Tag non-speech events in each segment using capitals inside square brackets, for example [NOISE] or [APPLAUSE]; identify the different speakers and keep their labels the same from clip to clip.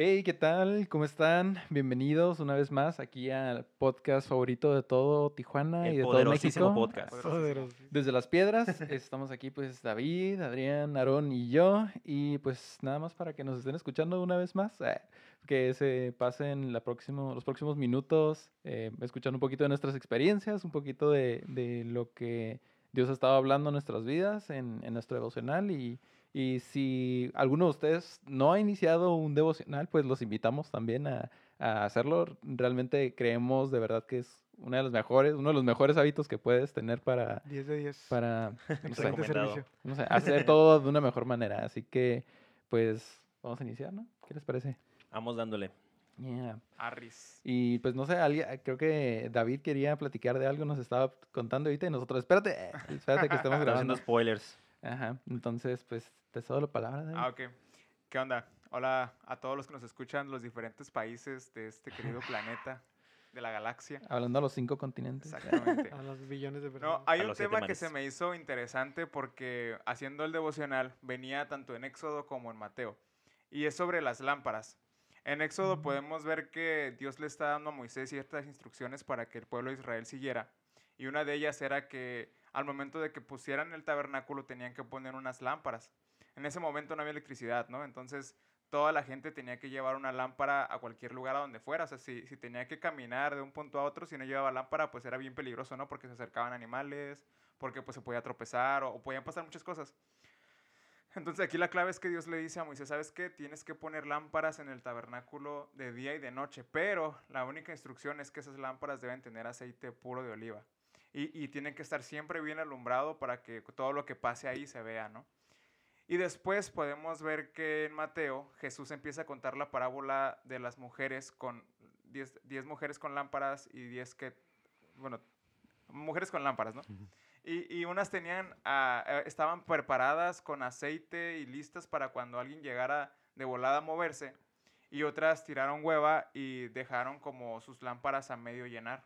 Speaker 1: Hey, ¿qué tal? ¿Cómo están? Bienvenidos una vez más aquí al podcast favorito de todo Tijuana
Speaker 2: El
Speaker 1: y de todo
Speaker 2: poderosísimo
Speaker 1: México.
Speaker 2: podcast.
Speaker 1: Desde las piedras, [LAUGHS] estamos aquí pues David, Adrián, Aarón y yo. Y pues nada más para que nos estén escuchando una vez más, eh, que se pasen la próximo, los próximos minutos eh, escuchando un poquito de nuestras experiencias, un poquito de, de lo que Dios ha estado hablando en nuestras vidas, en, en nuestro devocional. Y, y si alguno de ustedes no ha iniciado un devocional, pues los invitamos también a, a hacerlo. Realmente creemos de verdad que es una de las mejores, uno de los mejores hábitos que puedes tener para,
Speaker 3: 10 de 10.
Speaker 1: para [LAUGHS] no sé,
Speaker 3: servicio.
Speaker 1: no sé, hacer todo de una mejor manera. Así que, pues, vamos a iniciar, ¿no? ¿Qué les parece?
Speaker 2: Vamos dándole.
Speaker 1: Yeah.
Speaker 4: Arris.
Speaker 1: Y pues no sé, alguien, creo que David quería platicar de algo, nos estaba contando ahorita y nosotros, espérate, espérate que estamos [LAUGHS]
Speaker 2: Estamos
Speaker 1: grabando.
Speaker 2: haciendo spoilers.
Speaker 1: Ajá, entonces pues te cedo la palabra, David.
Speaker 4: Ah, ok. ¿Qué onda? Hola a todos los que nos escuchan los diferentes países de este querido planeta, [LAUGHS] de la galaxia.
Speaker 1: Hablando a los cinco continentes.
Speaker 4: Exactamente. [LAUGHS]
Speaker 3: A los billones de
Speaker 4: No,
Speaker 3: personas.
Speaker 4: hay
Speaker 2: A
Speaker 4: un tema que se me hizo interesante porque haciendo el devocional venía tanto en Éxodo como en Mateo. Y es sobre las lámparas. En Éxodo
Speaker 3: Mm.
Speaker 4: podemos ver que Dios le está dando a Moisés ciertas instrucciones para que el pueblo de Israel siguiera. Y una de ellas era que al momento de que pusieran el tabernáculo tenían que poner unas lámparas. En ese momento no había electricidad, ¿no? Entonces toda la gente tenía que llevar una lámpara a cualquier lugar a donde fuera. O sea, si, si tenía que caminar de un punto a otro, si no llevaba lámpara, pues era bien peligroso, ¿no? Porque se acercaban animales, porque pues se podía tropezar o, o podían pasar muchas cosas. Entonces aquí la clave es que Dios le dice a Moisés, ¿sabes qué? Tienes que poner lámparas en el tabernáculo de día y de noche, pero la única instrucción es que esas lámparas deben tener aceite puro de oliva. Y, y tienen que estar siempre bien alumbrado para que todo lo que pase ahí se vea, ¿no? Y después podemos ver que en Mateo Jesús empieza a contar la parábola de las mujeres con 10 10 mujeres con lámparas y 10 que, bueno, mujeres con lámparas, ¿no? Y, y unas tenían, ah, eh, estaban preparadas con aceite y listas para cuando alguien llegara de volada a moverse. Y otras tiraron hueva y dejaron como sus lámparas a medio llenar.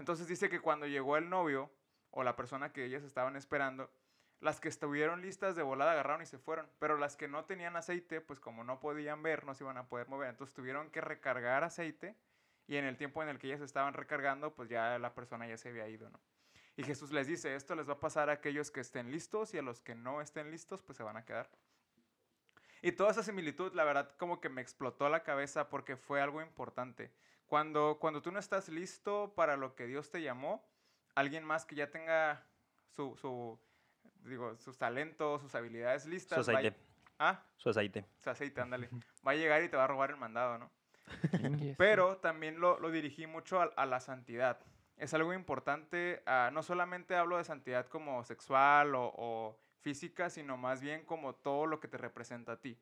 Speaker 4: Entonces dice que cuando llegó el novio o la persona que ellas estaban esperando, las que estuvieron listas de volada agarraron y se fueron. Pero las que no tenían aceite, pues como no podían ver, no se iban a poder mover. Entonces tuvieron que recargar aceite y en el tiempo en el que ellas estaban recargando, pues ya la persona ya se había ido, ¿no? Y Jesús les dice, esto les va a pasar a aquellos que estén listos y a los que no estén listos, pues se van a quedar. Y toda esa similitud, la verdad, como que me explotó la cabeza porque fue algo importante. Cuando, cuando tú no estás listo para lo que Dios te llamó, alguien más que ya tenga su, su digo, sus talentos, sus habilidades listas.
Speaker 2: Su
Speaker 4: va-
Speaker 2: aceite.
Speaker 4: Ah,
Speaker 2: Su aceite.
Speaker 4: su aceite, ándale. Va a llegar y te va a robar el mandado, ¿no? Pero también lo, lo dirigí mucho a, a la santidad. Es algo importante, ah, no solamente hablo de santidad como sexual o, o física, sino más bien como todo lo que te representa a ti.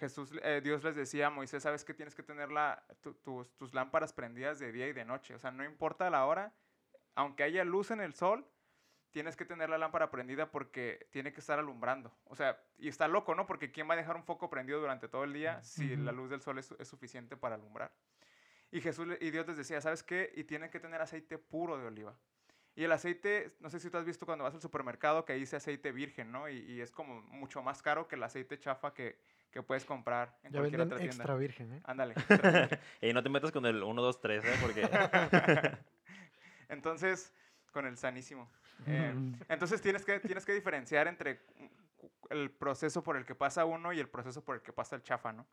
Speaker 4: Jesús, eh, Dios les decía a Moisés, sabes que tienes que tener la- tu- tus, tus lámparas prendidas de día y de noche. O sea, no importa la hora, aunque haya luz en el sol, tienes que tener la lámpara prendida porque tiene que estar alumbrando. O sea, y está loco, ¿no? Porque ¿quién va a dejar un foco prendido durante todo el día si la luz del sol es, es suficiente para alumbrar? Y Jesús y Dios les decía, ¿sabes qué? Y tienen que tener aceite puro de oliva. Y el aceite, no sé si tú has visto cuando vas al supermercado que dice aceite virgen, ¿no? Y, y es como mucho más caro que el aceite chafa que, que puedes comprar en
Speaker 3: Ya
Speaker 4: cualquier
Speaker 3: venden
Speaker 4: otra
Speaker 3: extra
Speaker 4: tienda.
Speaker 3: virgen, ¿eh?
Speaker 4: Ándale. [LAUGHS] extra. [LAUGHS]
Speaker 2: Y no te metas con el 1, 2, 3, ¿eh? Porque [LAUGHS]
Speaker 4: Entonces, con el sanísimo. Eh,
Speaker 1: Mm.
Speaker 4: entonces tienes que, tienes que diferenciar entre el proceso por el que pasa uno y el proceso por el que pasa el chafa, ¿no?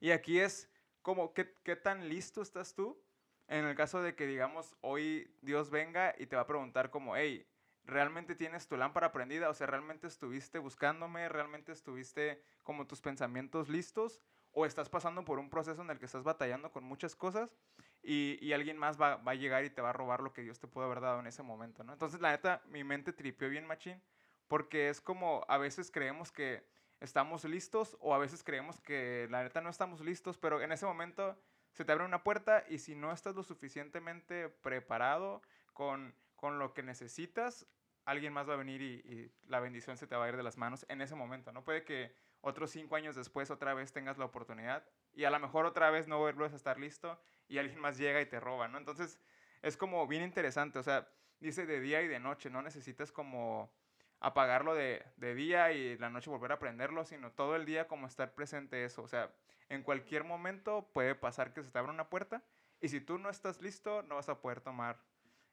Speaker 4: Y aquí es como, ¿qué, qué tan listo estás tú? En el caso de que, digamos, hoy Dios venga y te va a preguntar como, hey, ¿realmente tienes tu lámpara prendida? O sea, ¿realmente estuviste buscándome? ¿Realmente estuviste como tus pensamientos listos? ¿O estás pasando por un proceso en el que estás batallando con muchas cosas y, y alguien más va, va a llegar y te va a robar lo que Dios te pudo haber dado en ese momento, ¿no? Entonces, la neta, mi mente tripió bien machín porque es como a veces creemos que estamos listos o a veces creemos que la neta no estamos listos, pero en ese momento se te abre una puerta y si no estás lo suficientemente preparado con, con lo que necesitas, alguien más va a venir y, la bendición se te va a ir de las manos en ese momento, ¿no? Puede que otros cinco años después otra vez tengas la oportunidad y a lo mejor otra vez no vuelves a estar listo y alguien más llega y te roba, ¿no? Entonces es como bien interesante, o sea, dice de día y de noche, no necesitas como apagarlo de, de día y la noche volver a prenderlo, sino todo el día como estar presente eso, o sea, En cualquier momento puede pasar que se te abra una puerta y si tú no estás listo, no vas a poder tomar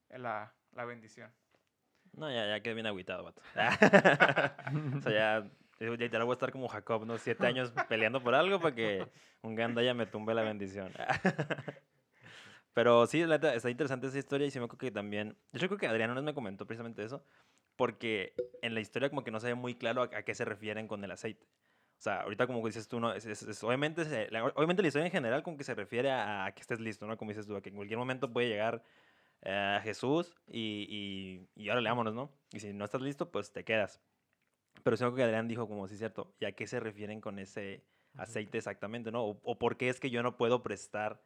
Speaker 4: la, la bendición.
Speaker 2: No, ya, ya quedé bien agüitado, vato. [LAUGHS] [LAUGHS] o sea, ya, ya voy a estar como Jacob, ¿no? Siete años peleando por algo para que un gandaya me tumbe la bendición. [LAUGHS] Pero sí, la está interesante esa historia y sí me acuerdo que también... Yo creo que Adriano nos me comentó precisamente eso, porque en la historia como que no se ve muy claro a, a qué se refieren con el aceite. O sea, ahorita como dices tú, ¿no? Es, es- es- obviamente, se- la, obviamente la historia en general como que se refiere a, a que estés listo, ¿no? Como dices tú, a que en cualquier momento puede llegar eh, Jesús y, y, y ahora vámonos, ¿no? Y si no estás listo, pues te quedas. Pero algo que Adrián dijo como, sí es cierto, ¿y a qué se refieren con ese aceite exactamente, ¿no? O, o por qué es que yo no puedo prestar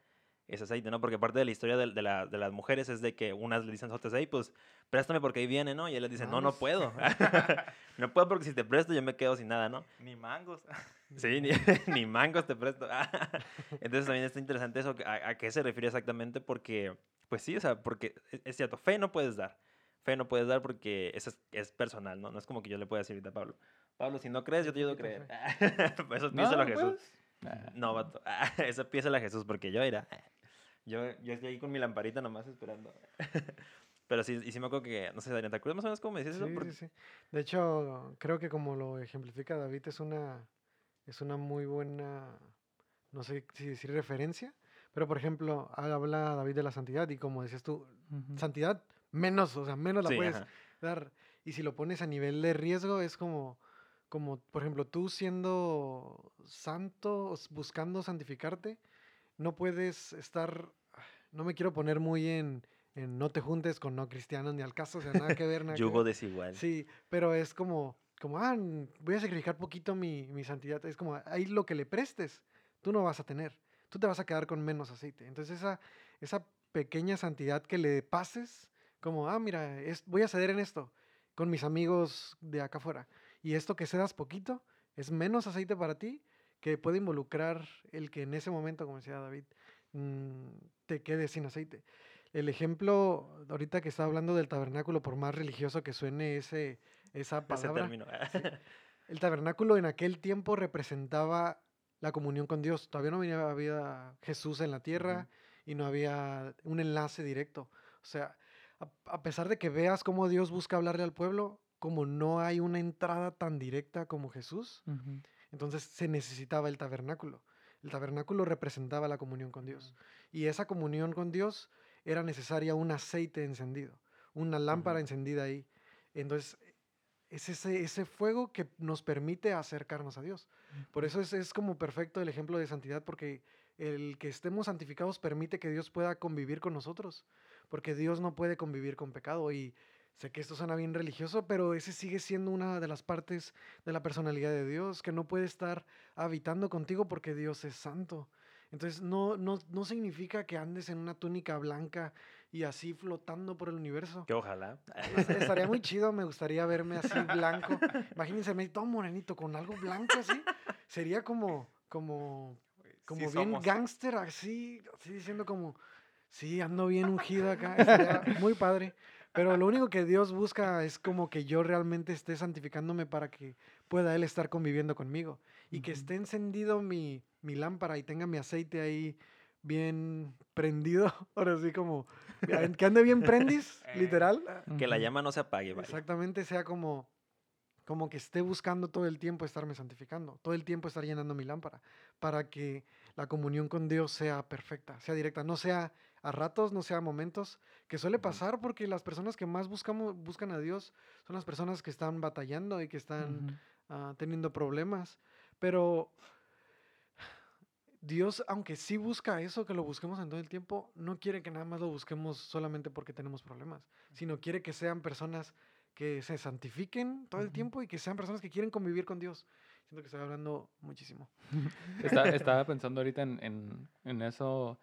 Speaker 2: ese aceite, ¿no? Porque parte de la historia de, de la- de las mujeres es de que unas le dicen a pues préstame porque ahí viene, ¿no? Y él les dice, no, no
Speaker 3: Vamos.
Speaker 2: puedo. [LAUGHS] [LAUGHS] no puedo porque si te presto yo me quedo sin nada, ¿no?
Speaker 4: Ni mangos. [LAUGHS]
Speaker 2: Sí, ni, ni mangos te presto. Entonces también está interesante eso, a, a qué se refiere exactamente, porque, pues sí, o sea, porque es, es cierto, fe no puedes dar. Fe no puedes dar porque eso es, es personal, ¿no? No es como que yo le pueda decir ahorita a Pablo, Pablo, si no crees, yo te ayudo a creer. [LAUGHS] Pues eso
Speaker 1: No,
Speaker 2: piénsalo a Jesús.
Speaker 1: pues.
Speaker 2: No, vato. [LAUGHS] Eso piénsalo a Jesús, porque yo era. Yo, yo estoy ahí con mi lamparita nomás esperando. [LAUGHS] Pero sí, y sí me acuerdo que, no sé, Adrián, ¿te acuerdas más o menos cómo me decías eso?
Speaker 3: Sí,
Speaker 2: Porque-
Speaker 3: sí, sí. De hecho, creo que como lo ejemplifica David, es una, es una muy buena, no sé si decir referencia, pero por ejemplo, habla David de la santidad y como decías tú,
Speaker 1: ujú.
Speaker 3: santidad menos, o sea, menos la
Speaker 2: Sí,
Speaker 3: puedes
Speaker 2: ajá.
Speaker 3: dar. Y si lo pones a nivel de riesgo, es como, como por ejemplo, tú siendo santo, buscando santificarte, no puedes estar, no me quiero poner muy en, en no te juntes con no cristianos ni al caso, o sea, nada que ver, [LAUGHS] nada que
Speaker 2: Yugo
Speaker 3: ver.
Speaker 2: desigual.
Speaker 3: Sí, pero es como, como, ah, voy a sacrificar poquito mi, mi santidad. Es como, ahí lo que le prestes, tú no vas a tener. Tú te vas a quedar con menos aceite. Entonces esa, esa pequeña santidad que le pases, como, ah, mira, es, voy a ceder en esto con mis amigos de acá afuera. Y esto que cedas poquito es menos aceite para ti que puede involucrar el que en ese momento, como decía David, mm, te quedes sin aceite. El ejemplo, ahorita que estaba hablando del tabernáculo, por más religioso que suene ese, esa [LAUGHS]
Speaker 2: Ese
Speaker 3: palabra,
Speaker 2: término. [LAUGHS]
Speaker 3: el tabernáculo en aquel tiempo representaba la comunión con Dios. Todavía no había Jesús en la tierra y no había un enlace directo. O sea, a, a pesar de que veas cómo Dios busca hablarle al pueblo, como no hay una entrada tan directa como Jesús, entonces se necesitaba el tabernáculo. El tabernáculo representaba la comunión con Dios. Y esa comunión con Dios era necesaria un aceite encendido, una lámpara encendida ahí. Entonces, es ese, ese fuego que nos permite acercarnos a Dios. Por eso es, es como perfecto el ejemplo de santidad, porque el que estemos santificados permite que Dios pueda convivir con nosotros, porque Dios no puede convivir con pecado. Y sé que esto suena bien religioso, pero ese sigue siendo una de las partes de la personalidad de Dios, que no puede estar habitando contigo porque Dios es santo. Entonces no, no, no significa que andes en una túnica blanca y así flotando por el universo.
Speaker 2: que ojalá.
Speaker 3: Es- Estaría muy [LAUGHS] chido, me gustaría verme así blanco. Imagínense, me todo morenito con algo blanco así. Sería como, como, como
Speaker 4: Sí
Speaker 3: bien
Speaker 4: somos.
Speaker 3: gángster, así, así diciendo como, sí, ando bien ungido acá. Estaría muy padre. Pero lo único que Dios busca es como que yo realmente esté santificándome para que pueda Él estar conviviendo conmigo. Y que esté encendido mi, mi lámpara y tenga mi aceite ahí bien prendido. [LAUGHS] Ahora sí como, que ande bien prendis, [LAUGHS]
Speaker 4: Eh.
Speaker 3: literal.
Speaker 2: Que la llama no se apague, vaya.
Speaker 3: Exactamente, sea como, como que esté buscando todo el tiempo estarme santificando, todo el tiempo estar llenando mi lámpara, para que la comunión con Dios sea perfecta, sea directa, no sea a ratos, no sea a momentos, que suele pasar porque las personas que más buscamos, buscan a Dios son las personas que están batallando y que están ah, teniendo problemas, pero Dios, aunque sí busca eso, que lo busquemos en todo el tiempo, no quiere que nada más lo busquemos solamente porque tenemos problemas, sino quiere que sean personas que se santifiquen todo el tiempo y que sean personas que quieren convivir con Dios. Siento que estoy hablando muchísimo. [LAUGHS]
Speaker 1: Está- estaba pensando ahorita en, en- en eso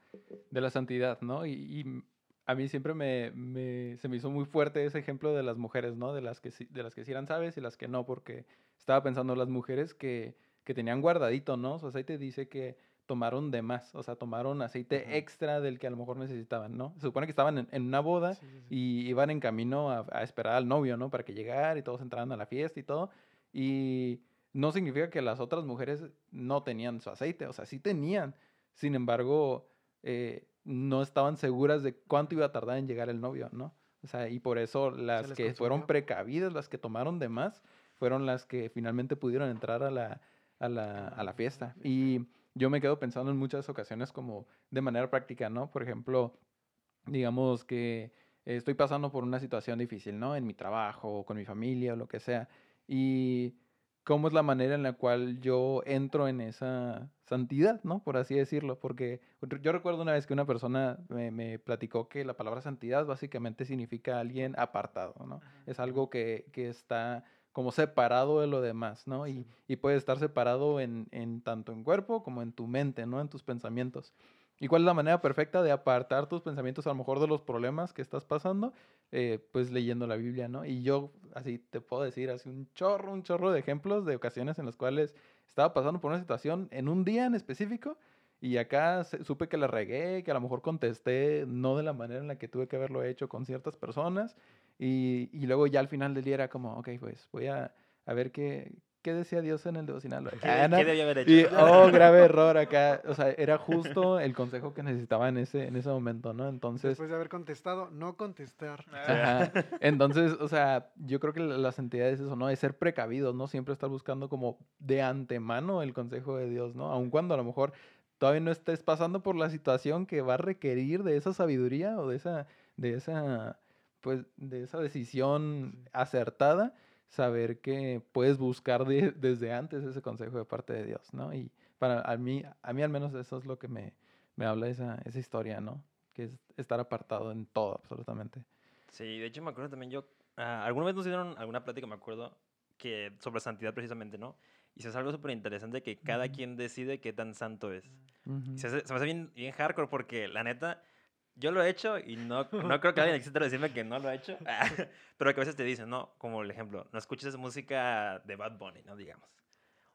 Speaker 1: de la santidad, ¿no? Y, a mí siempre me, me- se me hizo muy fuerte ese ejemplo de las mujeres, ¿no? De las que sí, de las que sí eran sabes y las que no, porque estaba pensando las mujeres que, que tenían guardadito, ¿no? Su aceite dice que tomaron de más, o sea, tomaron aceite extra del que a lo mejor necesitaban, ¿no? Se supone que estaban en, en una boda
Speaker 3: Sí, sí, sí.
Speaker 1: y iban en camino a, a esperar al novio, ¿no? Para que llegara y todos entraran a la fiesta y todo. Y no significa que las otras mujeres no tenían su aceite, o sea, sí tenían. Sin embargo, eh, no estaban seguras de cuánto iba a tardar en llegar el novio, ¿no? O sea, y por eso las que fueron
Speaker 3: consumió.
Speaker 1: precavidas, las que tomaron de más, fueron las que finalmente pudieron entrar a la, a la, a la fiesta. Y yo me quedo pensando en muchas ocasiones como de manera práctica, ¿no? Por ejemplo, digamos que estoy pasando por una situación difícil, ¿no? En mi trabajo, o con mi familia, o lo que sea. Y cómo es la manera en la cual yo entro en esa santidad, ¿no? Por así decirlo. Porque yo recuerdo una vez que una persona me, me platicó que la palabra santidad básicamente significa alguien apartado, ¿no? Es algo que, que está como separado de lo demás, ¿no? Y, y puede estar separado en, en tanto en cuerpo como en tu mente, ¿no? En tus pensamientos. ¿Y cuál es la manera perfecta de apartar tus pensamientos a lo mejor de los problemas que estás pasando? Eh, pues leyendo la Biblia, ¿no? Y yo así te puedo decir, así un chorro, un chorro de ejemplos de ocasiones en las cuales estaba pasando por una situación en un día en específico y acá supe que la regué, que a lo mejor contesté no de la manera en la que tuve que haberlo hecho con ciertas personas y, y luego ya al final del día era como, ok, pues voy a, a ver qué, qué decía Dios en el devocional.
Speaker 2: ¿Qué, [LAUGHS]
Speaker 1: Ah, ¿no?
Speaker 2: qué debía haber hecho?
Speaker 1: Y, oh, grave [LAUGHS] error acá. O sea, era justo el consejo que necesitaba en ese, en ese momento, ¿no? Entonces,
Speaker 3: Después de haber contestado, no contestar.
Speaker 1: ajá. [LAUGHS] Entonces, o sea, yo creo que la, la santidad es eso, ¿no? Es ser precavidos, ¿no? Siempre estar buscando como de antemano el consejo de Dios, ¿no? Aun cuando a lo mejor todavía no estés pasando por la situación que va a requerir de esa sabiduría o de esa, de esa, pues, de esa decisión acertada, saber que puedes buscar de- desde antes ese consejo de parte de Dios, ¿no? Y para a mí, a mí al menos eso es lo que me, me habla esa, esa historia, ¿no? Que es estar apartado en todo, absolutamente.
Speaker 2: Sí, de hecho me acuerdo también yo, ah, alguna vez nos dieron alguna plática, me acuerdo, que sobre santidad precisamente, ¿no? Y eso es algo súper interesante que cada quien decide qué tan santo es. Y se, hace- se me hace bien, bien hardcore porque la neta, yo lo he hecho y no, no creo que alguien exista decirme que no lo ha hecho, [LAUGHS] pero que a veces te dicen, ¿no? Como el ejemplo, no escuches música de Bad Bunny, ¿no? Digamos.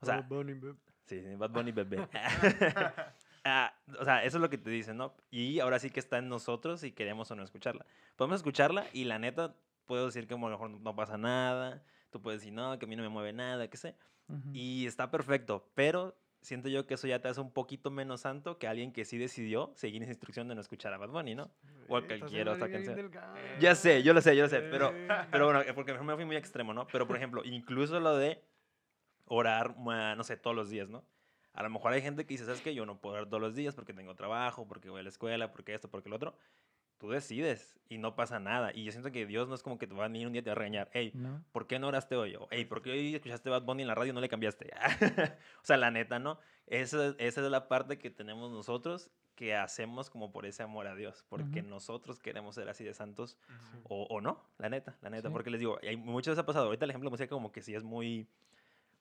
Speaker 2: O sea,
Speaker 3: Oh, Bunny, beb.
Speaker 2: Sí, Bad Bunny bebé. [LAUGHS] [LAUGHS] Ah, o sea, eso es lo que te dicen, ¿no? Y ahora sí que está en nosotros si queremos o no escucharla. Podemos escucharla y la neta, puedo decir que a lo mejor no pasa nada. Tú puedes decir, no, que a mí no me mueve nada, qué sé.
Speaker 1: Ujú.
Speaker 2: Y está perfecto, pero siento yo que eso ya te hace un poquito menos santo que alguien que sí decidió seguir esa instrucción de no escuchar a Bad Bunny, ¿no? O a cualquier otra canción. Ya sé, yo lo sé, yo lo sé, pero, pero bueno, porque me fui muy extremo, ¿no? Pero por ejemplo, incluso lo de orar, ma- no sé, todos los días, ¿no? A lo mejor hay gente que dice, ¿sabes qué? Yo no puedo orar todos los días porque tengo trabajo, porque voy a la escuela, porque esto, porque lo otro. Tú decides y no pasa nada. Y yo siento que Dios no es como que te va a venir un día y te va a regañar. Hey,
Speaker 1: ¿No?
Speaker 2: ¿por qué no oraste hoy? O, hey, ¿por qué hoy escuchaste Bad Bunny en la radio y no le cambiaste? [LAUGHS] o sea, la neta, ¿no? Esa, es- esa es la parte que tenemos nosotros que hacemos como por ese amor a Dios, porque nosotros queremos ser así de santos o, o no, la neta, la neta,
Speaker 1: Sí.
Speaker 2: porque les digo, y hay muchas veces ha pasado, ahorita el ejemplo de música como que sí es muy,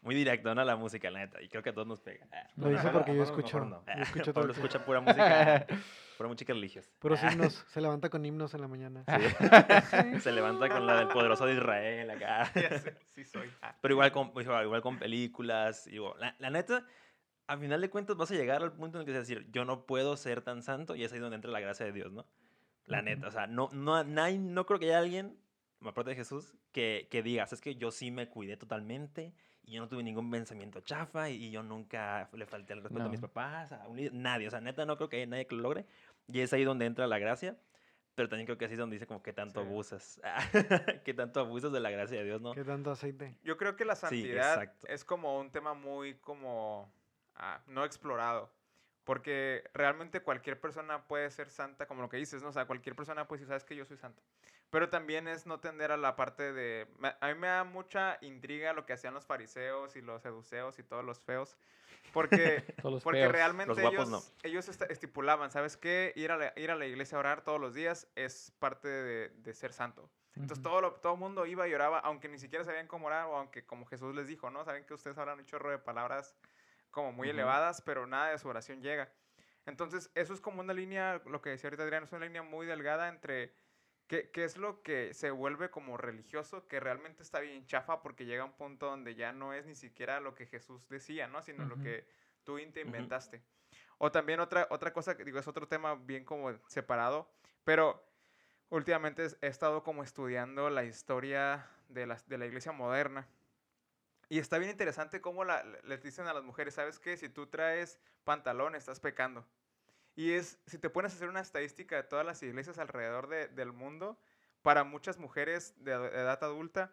Speaker 2: muy directo, ¿no? La música, la neta, y creo que a todos nos pega. Ah,
Speaker 3: Lo dice porque yo escucho-
Speaker 2: no.
Speaker 3: yo escucho todo
Speaker 2: Pablo
Speaker 3: el tiempo.
Speaker 2: escucha pura música, [LAUGHS] pura música religiosa.
Speaker 3: Puros himnos. Se levanta con himnos en la mañana. [LAUGHS]
Speaker 2: Se levanta con la del poderoso de Israel acá. [LAUGHS]
Speaker 4: Sí soy. Ah.
Speaker 2: Pero igual con, igual, igual con películas. Digo, la, la neta, a final de cuentas vas a llegar al punto en el que vas a decir, yo no puedo ser tan santo y es ahí donde entra la gracia de Dios, ¿no? La neta, o sea, no, no, nadie- no creo que haya alguien, aparte de Jesús, que, que diga, es que yo sí me cuidé totalmente y yo no tuve ningún pensamiento chafa y, y yo nunca le falté el respeto a mis
Speaker 1: No.
Speaker 2: papás, a un líder", nadie, o sea, neta no creo que haya nadie que lo logre y es ahí donde entra la gracia. Pero también creo que así es donde dice como que tanto
Speaker 4: Sí.
Speaker 2: abusas, [LAUGHS] que tanto abusas de la gracia de Dios, ¿no?
Speaker 3: ¿Qué tanto aceite?
Speaker 4: Yo creo que la santidad
Speaker 2: exacto.
Speaker 4: es como un tema muy como ah, no explorado. Porque realmente cualquier persona puede ser santa, como lo que dices, ¿no? O sea, cualquier persona puede decir, sabes que yo soy santo. Pero también es no tender a la parte de... A mí me da mucha intriga lo que hacían los fariseos y los seduceos y todos los feos. Porque [LAUGHS]
Speaker 1: Todos los
Speaker 4: porque
Speaker 1: feos.
Speaker 4: realmente
Speaker 2: Los
Speaker 4: ellos, ellos esta- estipulaban, ¿sabes qué? Ir a, la, ir a la iglesia a orar todos los días es parte de, de ser santo. Entonces
Speaker 1: Ujú.
Speaker 4: todo, lo- todo el mundo iba y oraba, aunque ni siquiera sabían cómo orar, o aunque como Jesús les dijo, ¿no? Saben que ustedes hablan un chorro de palabras como muy
Speaker 2: Ujú.
Speaker 4: elevadas, pero nada de su oración llega. Entonces eso es como una línea, lo que decía ahorita Adrián, es una línea muy delgada entre qué, qué es lo que se vuelve como religioso, que realmente está bien chafa porque llega un punto donde ya no es ni siquiera lo que Jesús decía, ¿no? Sino lo
Speaker 1: Ujú.
Speaker 4: que tú te inventaste. O también otra, otra cosa que digo, es otro tema bien como separado, pero últimamente he estado como estudiando la historia de la, de la iglesia moderna. Y está bien interesante cómo la- les dicen a las mujeres, ¿sabes qué? Si tú traes pantalón, estás pecando. Y es, si te pones a hacer una estadística de todas las iglesias alrededor de- del mundo, para muchas mujeres de edad adulta,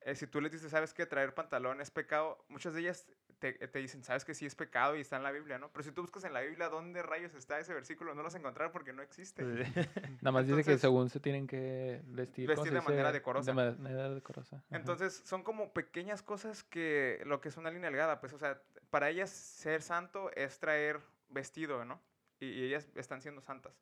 Speaker 4: eh, si tú les dices, ¿sabes qué? Traer pantalón es pecado, muchas de ellas te, te dicen, ¿sabes que sí es pecado y está en la Biblia, ¿no? Pero si tú buscas en la Biblia dónde rayos está ese versículo, no lo vas a encontrar porque no existe. [LAUGHS]
Speaker 1: Nada más dice que
Speaker 4: Entonces-
Speaker 1: según se tienen que vestir, ¿cómo
Speaker 4: Vestir de manera decorosa.
Speaker 1: De manera decorosa. ajá.
Speaker 4: Entonces, son como pequeñas cosas que lo que es una línea delgada, pues, o sea, para ellas ser santo es traer vestido, ¿no? Y, y ellas están siendo santas.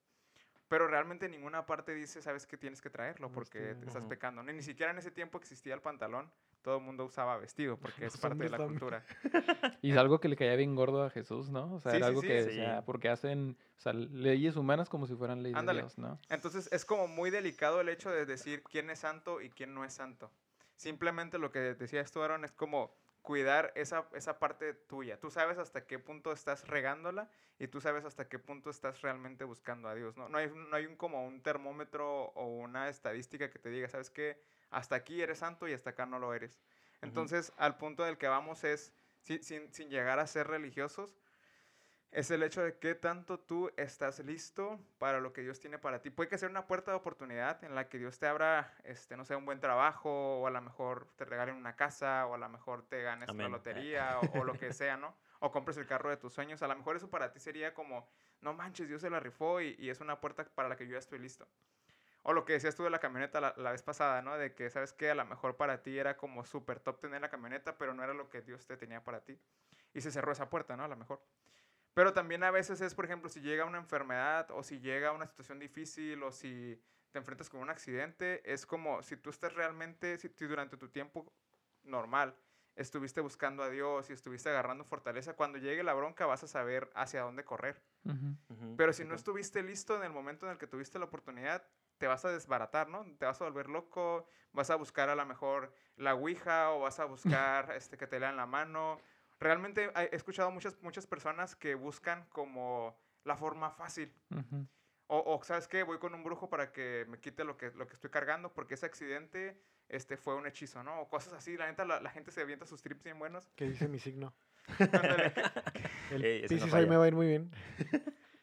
Speaker 4: Pero realmente en ninguna parte dice, sabes que tienes que traerlo porque te estás pecando. Ni, ni siquiera en ese tiempo existía el pantalón. Todo el mundo usaba vestido porque [LAUGHS] es parte de la cultura. [LAUGHS]
Speaker 1: Y es algo que le caía bien gordo a Jesús, ¿no? O sea,
Speaker 4: Sí,
Speaker 1: era
Speaker 4: sí,
Speaker 1: algo
Speaker 4: sí.
Speaker 1: que
Speaker 2: Sí.
Speaker 1: decía, porque hacen, o sea, leyes humanas como si fueran leyes
Speaker 4: Ándale.
Speaker 1: de Dios, ¿no?
Speaker 4: Entonces, es como muy delicado el hecho de decir quién es santo y quién no es santo. Simplemente lo que decías tú, Aaron, es como cuidar esa, esa parte tuya. Tú sabes hasta qué punto estás regándola y tú sabes hasta qué punto estás realmente buscando a Dios. No, no hay, no hay un, como un termómetro o una estadística que te diga, ¿sabes qué? Hasta aquí eres santo y hasta acá no lo eres. Entonces, al punto del que vamos es, si- sin, sin llegar a ser religiosos, es el hecho de qué tanto tú estás listo para lo que Dios tiene para ti. Puede que sea una puerta de oportunidad en la que Dios te abra, este, no sé, un buen trabajo, o a lo mejor te regalen una casa, o a lo mejor te ganes
Speaker 2: Amén.
Speaker 4: una lotería, o, o lo que sea, ¿no? O compres el carro de tus sueños. A lo mejor eso para ti sería como, no manches, Dios se la rifó y, y es una puerta para la que yo ya estoy listo. O lo que decías tú de la camioneta la, la vez pasada, ¿no? De que, ¿sabes qué? A lo mejor para ti era como súper top tener la camioneta, pero no era lo que Dios te tenía para ti. Y se cerró esa puerta, ¿no? A lo mejor. Pero también a veces es, por ejemplo, si llega una enfermedad o si llega una situación difícil o si te enfrentas con un accidente, es como si tú estás realmente, si, si durante tu tiempo normal estuviste buscando a Dios y estuviste agarrando fortaleza, cuando llegue la bronca vas a saber hacia dónde correr. Pero si no estuviste listo en el momento en el que tuviste la oportunidad, te vas a desbaratar, ¿no? Te vas a volver loco, vas a buscar a lo mejor la ouija o vas a buscar este, que te lean la mano. Realmente he he escuchado muchas, muchas personas que buscan como la forma fácil. O, o, ¿sabes qué? Voy con un brujo para que me quite lo que, lo que estoy cargando porque ese accidente este, fue un hechizo, ¿no? O cosas así. La neta, la, la gente se avienta sus trips bien buenos.
Speaker 3: Que dice mi signo. [LAUGHS] El
Speaker 2: no falla.
Speaker 3: me va a ir muy bien.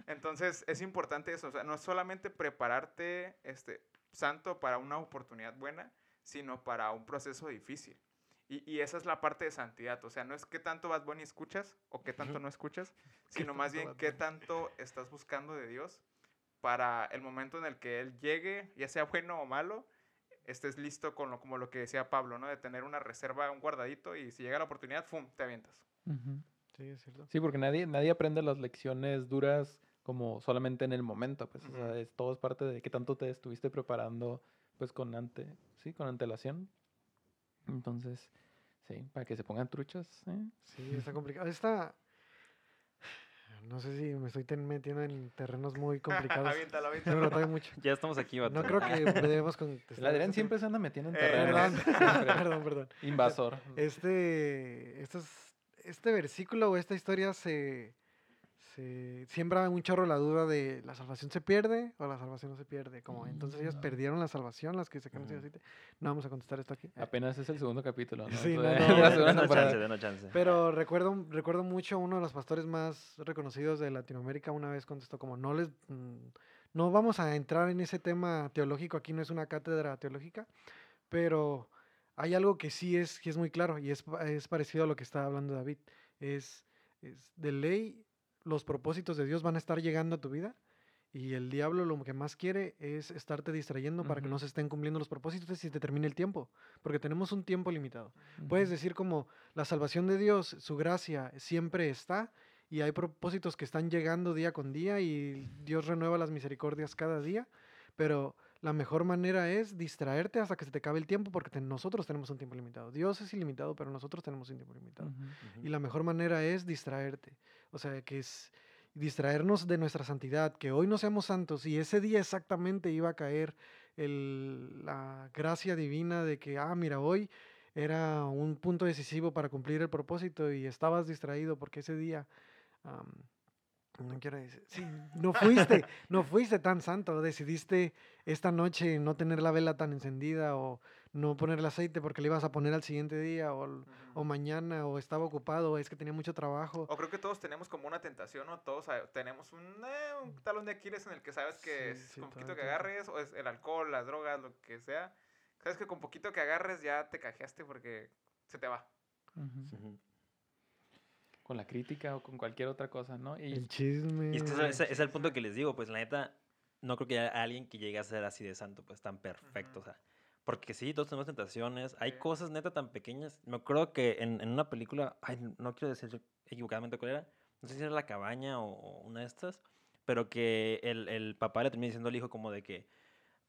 Speaker 4: Entonces es importante eso, o sea, no es solamente prepararte este, santo para una oportunidad buena, sino para un proceso difícil. Y, y esa es la parte de santidad, o sea, no es qué tanto Bad Bunny escuchas o qué tanto no escuchas, [LAUGHS] sino más bien qué tanto estás buscando de Dios para el momento en el que Él llegue, ya sea bueno o malo, estés listo con lo, como lo que decía Pablo, ¿no? De tener una reserva, un guardadito y si llega la oportunidad, ¡fum!, te avientas.
Speaker 3: Sí, es cierto.
Speaker 1: Sí, porque nadie, nadie aprende las lecciones duras como solamente en el momento, pues, o sea,
Speaker 4: Ujú.
Speaker 1: es, todo es parte de qué tanto te estuviste preparando, pues, con ante, sí, con antelación. Entonces, sí, para que se pongan truchas, ¿eh?
Speaker 3: Sí, está complicado. Esta. No sé si me estoy ten- metiendo en terrenos muy [LAUGHS] complicados.
Speaker 4: aviéntalo, aviéntalo.
Speaker 3: mucho.
Speaker 2: Ya estamos aquí, vato.
Speaker 3: No creo que [LAUGHS] debemos contestar.
Speaker 1: El Adrián
Speaker 3: este
Speaker 1: siempre se anda metiendo en
Speaker 4: Eh,
Speaker 1: terrenos.
Speaker 3: Perdón, [LAUGHS] perdón, perdón.
Speaker 1: Invasor.
Speaker 3: Este, estos- este versículo o esta historia se, se siembra un chorro la duda de la salvación se pierde o la salvación no se pierde. Como entonces ellas
Speaker 1: Mm.
Speaker 3: perdieron la salvación, las que se sin aceite. No vamos a contestar esto aquí.
Speaker 1: Apenas es el segundo capítulo, ¿no? [LAUGHS]
Speaker 3: Sí, no, no, [LAUGHS] no,
Speaker 2: chance, chance.
Speaker 3: Pero recuerdo, recuerdo mucho a uno de los pastores más reconocidos de Latinoamérica una vez contestó como no les mm, no vamos a entrar en ese tema teológico, aquí no es una cátedra teológica, pero hay algo que sí es, que es muy claro y es, es parecido a lo que estaba hablando David. Es, es de ley, los propósitos de Dios van a estar llegando a tu vida y el diablo lo que más quiere es estarte distrayendo para que no se estén cumpliendo los propósitos y se te termine el tiempo, porque tenemos un tiempo limitado. Puedes decir como la salvación de Dios, su gracia siempre está y hay propósitos que están llegando día con día y Dios renueva las misericordias cada día, pero la mejor manera es distraerte hasta que se te acabe el tiempo porque te- nosotros tenemos un tiempo limitado. Dios es ilimitado, pero nosotros tenemos un tiempo limitado. Y la mejor manera es distraerte. O sea, que es distraernos de nuestra santidad, que hoy no seamos santos y ese día exactamente iba a caer el- la gracia divina de que, ah, mira, hoy era un punto decisivo para cumplir el propósito y estabas distraído porque ese día No quiero decir. Sí, no fuiste, [LAUGHS] no fuiste tan santo. Decidiste esta noche no tener la vela tan encendida o no poner el aceite porque le ibas a poner al siguiente día o, o mañana o estaba ocupado o es que tenía mucho trabajo.
Speaker 4: O creo que todos tenemos como una tentación, ¿no? Todos ah, tenemos un, eh, un talón de Aquiles en el que sabes que
Speaker 3: Sí,
Speaker 4: es
Speaker 3: sí,
Speaker 4: con poquito que agarres, o es el alcohol, las drogas, lo que sea. Sabes que con poquito que agarres ya te cajeaste porque se te va.
Speaker 1: Con la crítica o con cualquier otra cosa, ¿no? Y
Speaker 3: El chisme.
Speaker 2: Y es ese es el punto que les digo, pues la neta, no creo que haya alguien que llegue a ser así de santo, pues tan perfecto, o sea. Porque sí, todos tenemos tentaciones, hay cosas neta tan pequeñas. Me acuerdo que en, en una película, ay, no quiero decir equivocadamente cuál era, no sé si era La Cabaña o, o una de estas, pero que el, el papá le termina diciendo al hijo como de que,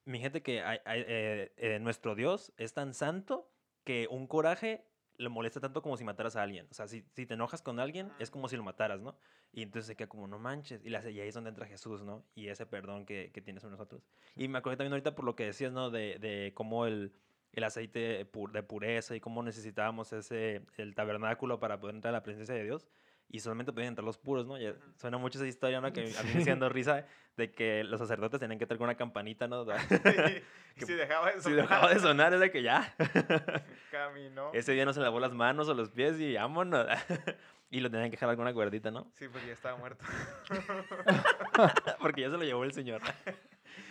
Speaker 2: mi gente, que hay- hay, eh, eh, nuestro Dios es tan santo que un coraje le molesta tanto como si mataras a alguien. O sea, si, si te enojas con alguien, es como si lo mataras, ¿no? Y entonces se queda como, no manches. Y, la- y ahí es donde entra Jesús, ¿no? Y ese perdón que, que tiene sobre nosotros. Y me acordé también ahorita por lo que decías, ¿no? De, de cómo el, el aceite de pureza y cómo necesitábamos ese, el tabernáculo para poder entrar a la presencia de Dios. Y solamente podían entrar los puros, ¿no? Ya suena mucho esa historia, ¿no? Que a mí [LAUGHS] me siendo risa de que los sacerdotes tenían que con una campanita, ¿no? [LAUGHS]
Speaker 4: y si dejaba de
Speaker 2: si dejaba de sonar, es de que ya. [LAUGHS]
Speaker 4: caminó.
Speaker 2: Ese día no se lavó las manos o los pies y vámonos. y lo tenían que jalar con una cuerdita, ¿no?
Speaker 4: Sí, porque ya estaba muerto.
Speaker 2: Porque ya se lo llevó el Señor.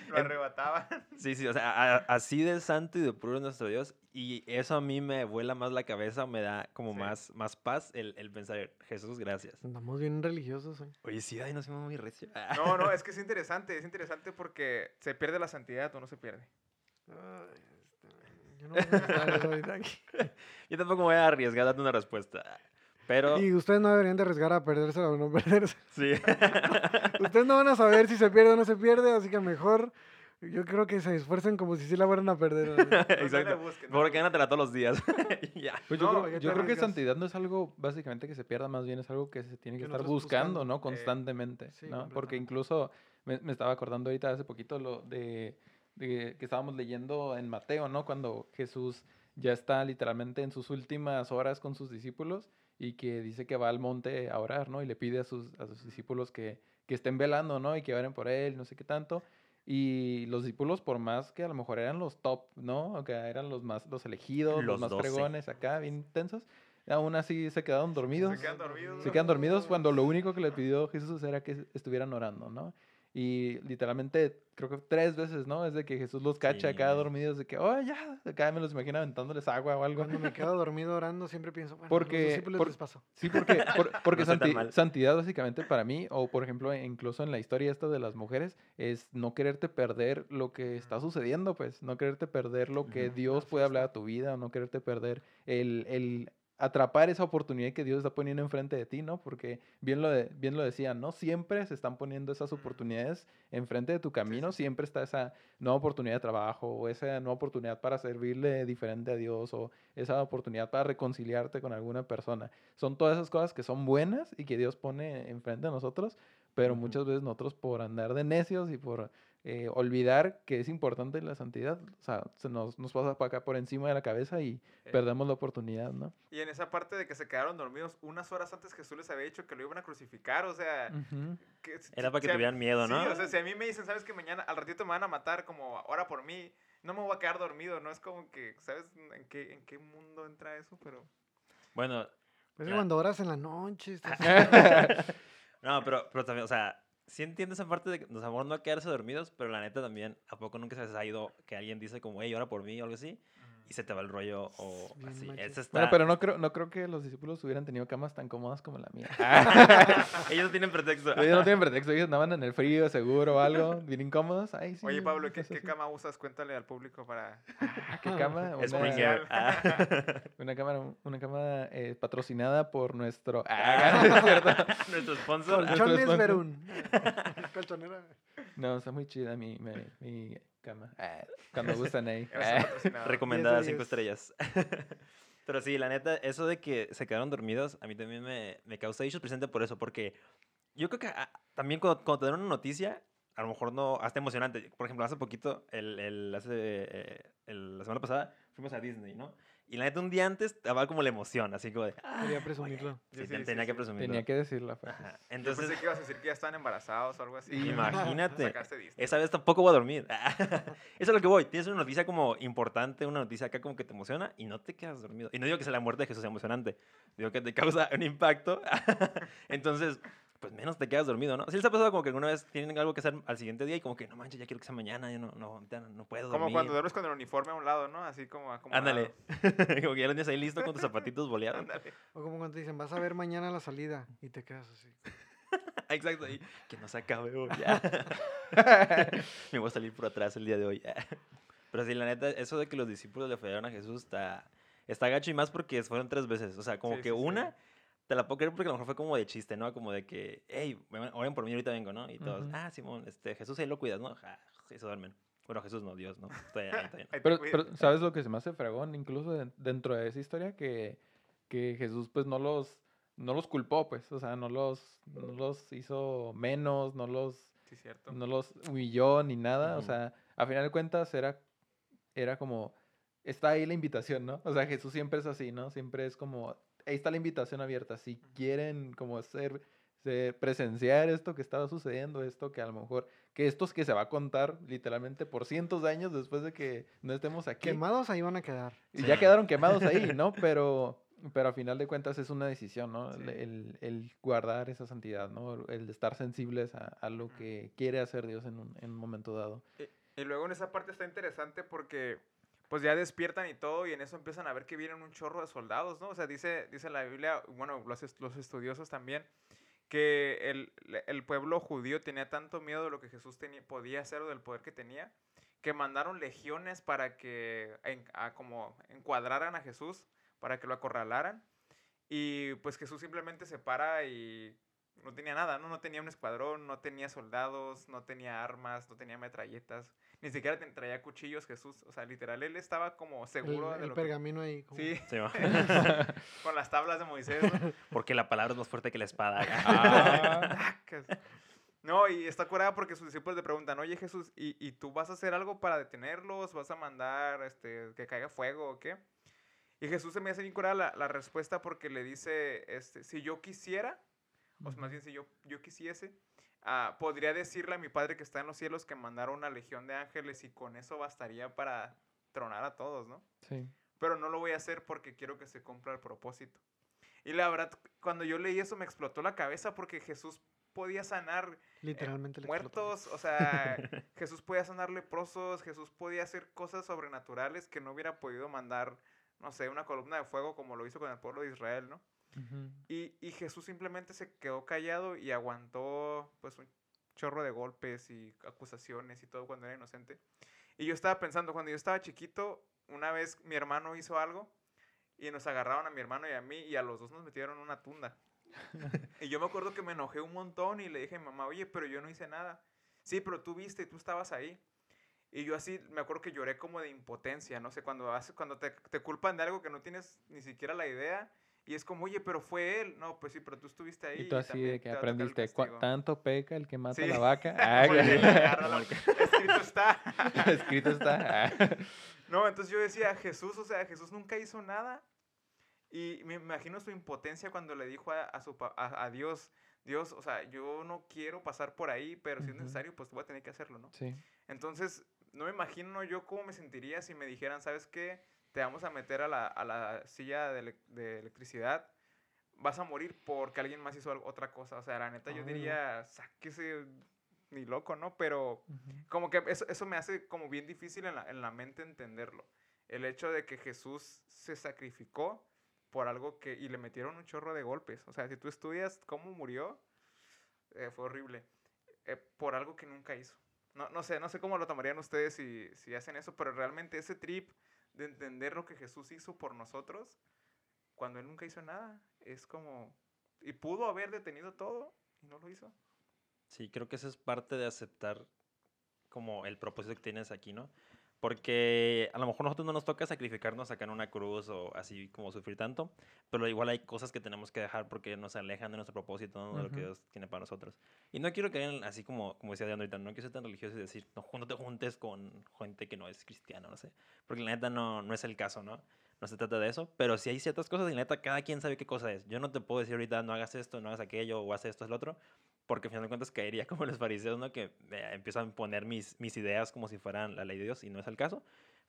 Speaker 4: Lo
Speaker 2: En-
Speaker 4: arrebataba.
Speaker 2: Sí, sí, o sea, a- así de santo y de puro es nuestro Dios. Y eso a mí me vuela más la cabeza, me da como
Speaker 4: Sí.
Speaker 2: más, más paz el, el pensar, Jesús, gracias.
Speaker 3: Andamos bien religiosos. hoy.
Speaker 2: Oye, sí, ay, nos hicimos muy recio. [LAUGHS]
Speaker 4: No, no, es que es interesante, es interesante porque se pierde la santidad o no se pierde.
Speaker 3: Ay, este, yo no voy a ahorita aquí. [LAUGHS]
Speaker 2: Yo tampoco me voy a arriesgar a darte una respuesta. Pero,
Speaker 3: Y ustedes no deberían de arriesgar a perderse o no perderse. [LAUGHS]
Speaker 2: sí. [LAUGHS]
Speaker 3: Ustedes no van a saber si se pierde o no se pierde, así que mejor yo creo que se esfuercen como si sí la fueran a perder. ¿no? [LAUGHS]
Speaker 4: No, no
Speaker 2: Exacto.
Speaker 4: busquen, no
Speaker 2: quédatela todos los días. Ya.
Speaker 1: Pues yo,
Speaker 4: No,
Speaker 1: creo, yo creo que santidad no es algo básicamente que se pierda, más bien es algo que se tiene que,
Speaker 3: Que
Speaker 1: estar buscando,
Speaker 3: buscando.
Speaker 1: ¿no?
Speaker 4: Eh,
Speaker 1: Constantemente,
Speaker 3: sí,
Speaker 1: ¿no? Porque incluso me, me estaba acordando ahorita hace poquito lo de, de que estábamos leyendo en Mateo, ¿no? Cuando Jesús ya está literalmente en sus últimas horas con sus discípulos y que dice que va al monte a orar, ¿no? Y le pide a sus, a sus discípulos que, que estén velando, ¿no? Y que oren por él, no sé qué tanto. Y los discípulos, por más que a lo mejor eran los top, ¿no? O que eran los más, los elegidos, los,
Speaker 2: Los
Speaker 1: más
Speaker 2: doce.
Speaker 1: fregones acá, bien intensos, aún así se quedaron dormidos.
Speaker 4: Se quedan dormidos.
Speaker 1: Se quedan dormidos cuando lo único que le pidió Jesús era que estuvieran orando, ¿no? Y literalmente, creo que tres veces, ¿no? Es de que Jesús los cacha acá
Speaker 2: Sí.
Speaker 1: dormidos, de que, oh, ya, acá me los imagino aventándoles agua o algo.
Speaker 3: Cuando me quedo dormido orando, siempre pienso, bueno,
Speaker 1: Porque-
Speaker 3: a los discípulos
Speaker 1: por-
Speaker 3: les.
Speaker 1: Sí, porque, por- [LAUGHS] porque
Speaker 2: No
Speaker 1: santi- santidad básicamente para mí, o por ejemplo, incluso en la historia esta de las mujeres, es no quererte perder lo que está sucediendo, pues, no quererte perder lo que. Dios puede hablar a tu vida, o no quererte perder el, el atrapar esa oportunidad que Dios está poniendo enfrente de ti, ¿no? Porque bien lo, de- bien lo decía, no siempre se están poniendo esas oportunidades enfrente de tu camino,
Speaker 4: sí, sí.
Speaker 1: siempre está esa nueva oportunidad de trabajo, o esa nueva oportunidad para servirle diferente a Dios, o esa oportunidad para reconciliarte con alguna persona. Son todas esas cosas que son buenas y que Dios pone enfrente de nosotros, pero muchas veces nosotros por andar de necios y por eh, olvidar que es importante la santidad, o sea, se nos, nos pasa para acá por encima de la cabeza y
Speaker 4: Eh,
Speaker 1: perdemos la oportunidad, ¿no?
Speaker 4: Y en esa parte de que se quedaron dormidos, unas horas antes Jesús les había dicho que lo iban a crucificar, o sea...
Speaker 1: Ujú.
Speaker 4: que si-
Speaker 2: Era para que
Speaker 4: si a mí-
Speaker 2: tuvieran miedo,
Speaker 4: Sí,
Speaker 2: ¿no?
Speaker 4: o sea, si a mí me dicen, ¿sabes que mañana al ratito me van a matar como ahora por mí? No me voy a quedar dormido, no es como que, ¿sabes en qué, en qué mundo entra eso? Pero...
Speaker 2: Bueno,
Speaker 3: Es que
Speaker 2: Ya.
Speaker 3: cuando oras en la noche, estás- [LAUGHS]
Speaker 2: no, pero, pero también, o sea, sí entiendo esa parte de que nos amor no quedarse dormidos, pero la neta también, ¿a poco nunca se ha ido que alguien dice como, hey, ora por mí o algo así? Y se te va el rollo o
Speaker 3: Bien
Speaker 2: así. está...
Speaker 1: Bueno, pero no creo, no creo que los discípulos hubieran tenido camas tan cómodas como la mía. [LAUGHS]
Speaker 2: Ellos no tienen pretexto.
Speaker 1: ellos no tienen pretexto, ellos andaban en el frío, seguro o algo, bien incómodos. Ay, sí,
Speaker 4: Oye, Pablo, ¿qué, qué cama usas? Cuéntale al público para...
Speaker 1: Ah, ¿Qué cama? [LAUGHS] Una,
Speaker 2: Springer. [LAUGHS] Ah.
Speaker 1: una cámara, una cama eh, patrocinada por nuestro... Ah, no es cierto.
Speaker 2: Nuestro sponsor.
Speaker 3: Colchones. Verún. Colchonera.
Speaker 1: No, está muy chida mi, mi, mi cama. Ah, [LAUGHS] cuando gustan ahí. Ah.
Speaker 4: patrocinador.
Speaker 2: Recomendada
Speaker 3: 10 de
Speaker 2: 5
Speaker 3: 10.
Speaker 2: estrellas. [LAUGHS] Pero sí, la neta, eso de que se quedaron dormidos, a mí también me, me causa issues presente por eso, porque yo creo que ah, también cuando, cuando te dan una noticia, a lo mejor no, hasta emocionante. Por ejemplo, hace poquito, el, el, hace, eh, el- la semana pasada, fuimos a Disney, ¿no? Y la neta, un día antes estaba como la emoción, así como de. "Ah,
Speaker 3: Quería presumirlo.
Speaker 2: sí,
Speaker 4: Sí, sí,
Speaker 2: tenía
Speaker 4: sí,
Speaker 2: que presumirlo.
Speaker 1: Tenía que decirla. pues.
Speaker 2: Ajá,
Speaker 4: Yo
Speaker 2: Entonces,
Speaker 4: pensé que ibas a decir que ya estaban embarazados o algo así.
Speaker 2: imagínate. Esa vez tampoco voy a dormir. [LAUGHS] Eso es lo que voy. Tienes una noticia como importante, una noticia acá como que te emociona y no te quedas dormido. Y no digo que sea la muerte de Jesús sea emocionante, digo que te causa un impacto. [LAUGHS] Entonces, pues menos te quedas dormido, ¿no? Si les ha pasado como que alguna vez tienen algo que hacer al siguiente día y como que no manches, ya quiero que sea mañana, yo no, no, ya no, puedo dormir.
Speaker 4: Como cuando duermes con el uniforme a un lado, ¿no? Así como acomodado.
Speaker 2: Ándale. [LAUGHS] como que ya lo tienes ahí listo con tus zapatitos boleados.
Speaker 4: Ándale.
Speaker 3: O como cuando te dicen, vas a ver mañana la salida y te quedas así. [LAUGHS]
Speaker 2: Exacto. y que no se acabe hoy. ya. [LAUGHS] Me voy a salir por atrás el día de hoy. Pero sí, la neta, eso de que los discípulos le fallaron a Jesús está, está gacho y más porque fueron tres veces. O sea, como
Speaker 4: Sí,
Speaker 2: que
Speaker 4: sí, sí.
Speaker 2: Te la puedo creer porque a lo mejor fue como de chiste, ¿no? Como de que, hey, oren por mí, ahorita vengo, ¿no? Y todos, ah, Simón, este, Jesús ahí lo cuidas, ¿no? Ja, y se duermen. Bueno, Jesús no, Dios, ¿no?
Speaker 4: Ahí
Speaker 1: Pero, ¿sabes lo que se me hace fregón? Incluso de- dentro de esa historia que, que Jesús pues no los, no los culpó, pues. O sea, no los, no los hizo menos, no los,
Speaker 4: Sí, cierto.
Speaker 1: no los humilló ni nada. O sea, a final de cuentas era, era como, está ahí la invitación, ¿no? O sea, Jesús siempre es así, ¿no? Siempre es como, ahí está la invitación abierta. Si quieren como ser, ser- presenciar esto que estaba sucediendo, esto que a lo mejor, que esto es que se va a contar literalmente por cientos de años después de que no estemos aquí.
Speaker 3: Quemados ahí van a quedar.
Speaker 1: Y
Speaker 2: Sí.
Speaker 1: ya quedaron quemados ahí, [LAUGHS] ¿no? Pero, pero a final de cuentas es una decisión, ¿no? El-
Speaker 4: Sí.
Speaker 1: El, el guardar esa santidad, ¿no? El estar sensibles a, a lo que quiere hacer Dios en un, en un momento dado.
Speaker 4: Y luego en esa parte está interesante porque pues ya despiertan y todo y en eso empiezan a ver que vienen un chorro de soldados, ¿no? O sea, dice, dice la Biblia, bueno, los, los estudiosos también, que el, el pueblo judío tenía tanto miedo de lo que Jesús tenía, podía hacer o del poder que tenía, que mandaron legiones para que en- como encuadraran a Jesús, para que lo acorralaran. Y pues Jesús simplemente se para y no tenía nada, ¿no? No tenía un escuadrón, no tenía soldados, no tenía armas, no tenía metralletas, ni siquiera te- traía cuchillos Jesús. O sea, literal, él estaba como
Speaker 3: El,
Speaker 4: seguro de
Speaker 3: el
Speaker 4: lo que...
Speaker 3: pergamino ahí. como-
Speaker 4: Sí, [LAUGHS] [LAUGHS] con las tablas de Moisés, ¿no?
Speaker 2: Porque la palabra es más fuerte que la espada.
Speaker 1: Ah. [LAUGHS]
Speaker 4: No, y está curada porque sus discípulos le preguntan, oye Jesús, ¿y, y tú vas a hacer algo para detenerlos? ¿Vas a mandar este, que caiga fuego o qué? Y Jesús se me hace bien curada la, la respuesta porque le dice, este, si yo quisiera, o más bien si yo, yo quisiese, ah, podría decirle a mi Padre que está en los cielos que mandara una legión de ángeles y con eso bastaría para tronar a todos, ¿no?
Speaker 1: sí.
Speaker 4: pero no lo voy a hacer porque quiero que se cumpla el propósito. Y la verdad, cuando yo leí eso me explotó la cabeza porque Jesús podía sanar
Speaker 3: Literalmente. le explotó.
Speaker 4: muertos, o sea, [LAUGHS] Jesús podía sanar leprosos, Jesús podía hacer cosas sobrenaturales que no hubiera podido mandar, no sé, una columna de fuego como lo hizo con el pueblo de Israel, ¿no? Y, y Jesús simplemente se quedó callado y aguantó pues un chorro de golpes y acusaciones y todo cuando era inocente. Y yo estaba pensando, cuando yo estaba chiquito, una vez mi hermano hizo algo y nos agarraron a mi hermano y a mí y a los dos nos metieron en una tunda. [LAUGHS] y yo me acuerdo que me enojé un montón y le dije a mi mamá, oye, pero yo no hice nada. Sí, pero tú viste y tú estabas ahí. Y yo así me acuerdo que lloré como de impotencia, no sé, cuando, hace, cuando te, te culpan de algo que no tienes ni siquiera la idea y es como, oye, pero fue él. No, pues sí, pero tú estuviste ahí.
Speaker 1: Y tú así de que aprendiste, tanto peca el que mata
Speaker 4: Sí.
Speaker 1: a la vaca. [LAUGHS] Ah, [LAUGHS] [LAUGHS]
Speaker 4: Escrito está.
Speaker 1: Escrito está.
Speaker 4: No, entonces yo decía, Jesús, o sea, Jesús nunca hizo nada. Y me imagino su impotencia cuando le dijo a, a su, a, a Dios, Dios, o sea, yo no quiero pasar por ahí, pero si es necesario, pues voy a tener que hacerlo, ¿no?
Speaker 1: Sí.
Speaker 4: Entonces, no me imagino yo cómo me sentiría si me dijeran, ¿sabes qué? Te vamos a meter a la, a la silla de, de electricidad, vas a morir porque alguien más hizo otra cosa. O sea, la neta, yo
Speaker 3: Ay, no.
Speaker 4: diría, sáquese ni loco, ¿no? Pero
Speaker 1: Ujú.
Speaker 4: como que eso, eso me hace como bien difícil en la, en la mente entenderlo. El hecho de que Jesús se sacrificó por algo que... Y le metieron un chorro de golpes. O sea, si tú estudias cómo murió, eh, fue horrible. eh, por algo que nunca hizo. No, no sé, no sé cómo lo tomarían ustedes si, si hacen eso, pero realmente ese trip de entender lo que Jesús hizo por nosotros, cuando Él nunca hizo nada, es como... Y pudo haber detenido todo y no lo hizo.
Speaker 2: Sí, creo que eso es parte de aceptar como el propósito que tienes aquí, ¿no? Porque a lo mejor a nosotros no nos toca sacrificarnos acá en una cruz o así como sufrir tanto, pero igual hay cosas que tenemos que dejar porque nos alejan de nuestro propósito, ¿no? de lo que. Dios tiene para nosotros. Y no quiero caer así como, como decía Diana ahorita, no quiero ser tan religioso y decir, no, no te juntes con gente que no es cristiana, no sé, porque la neta no, no es el caso, ¿no? no se trata de eso, pero si hay ciertas cosas y neta cada quien sabe qué cosa es. Yo no te puedo decir ahorita no hagas esto, no hagas aquello o haz esto, es lo otro, porque al final de cuentas caería [LAUGHS] como los fariseos, ¿no? Que eh, empiezan a poner mis, mis ideas como si fueran la ley de Dios y no es el caso.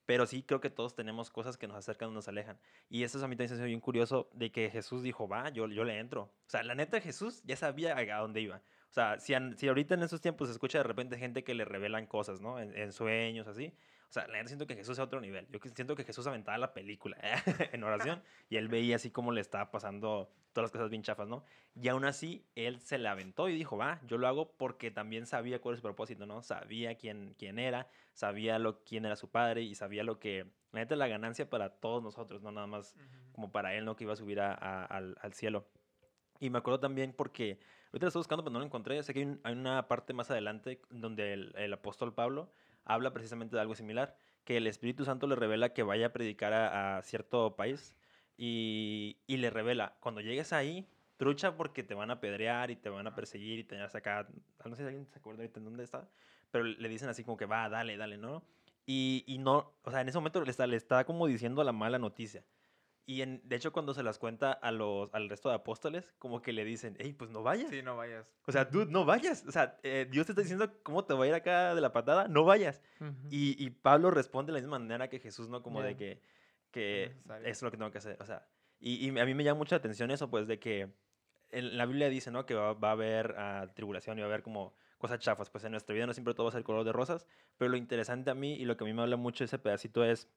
Speaker 2: Pero sí creo que todos tenemos cosas que nos acercan o nos alejan. Y eso a mí también se bien curioso de que Jesús dijo, va, yo, yo le entro. O sea, la neta Jesús ya sabía a dónde iba. O sea, si, si ahorita en esos tiempos se escucha de repente gente que le revelan cosas, ¿no? En, en sueños, así. O sea, la neta siento que Jesús es a otro nivel. Yo siento que Jesús aventaba la película [LAUGHS] en oración y él veía así como le estaba pasando todas las cosas bien chafas, ¿no? Y aún así, él se la aventó y dijo, va, yo lo hago porque también sabía cuál es su propósito, ¿no? Sabía quién, quién era, sabía lo, quién era su padre y sabía lo que, la neta, la ganancia para todos nosotros, no nada más como para él, ¿no? Que iba a subir a, al, al, cielo. Y me acuerdo también porque, ahorita lo estoy buscando, pero no lo encontré, sé que hay, un, hay una parte más adelante donde el, el apóstol Pablo habla precisamente de algo similar, que el Espíritu Santo le revela que vaya a predicar a, a cierto país y, y, le revela, cuando llegues ahí, trucha porque te van a pedrear y te van a perseguir y te van a sacar, no sé si alguien se acuerda ahorita en dónde está, pero le dicen así como que va, dale, dale, ¿no? Y, y no, o sea, en ese momento le está, le está como diciendo la mala noticia. Y en, de hecho, cuando se las cuenta a los, al resto de apóstoles, como que le dicen, hey, pues no vayas.
Speaker 4: Sí, no vayas.
Speaker 2: O sea, tú no vayas. O sea, eh, Dios te está diciendo cómo te va a ir acá de la patada, no vayas. Uh -huh. y, y, Pablo responde de la misma manera que Jesús, ¿no? Como yeah. de que, que es lo que tengo que hacer. O sea, y, y, a mí me llama mucha atención eso, pues, de que en la Biblia dice, ¿no? Que va, va a haber uh, tribulación y va a haber como cosas chafas. Pues en nuestra vida no siempre todo va a ser color de rosas, pero lo interesante a mí y lo que a mí me habla mucho ese pedacito es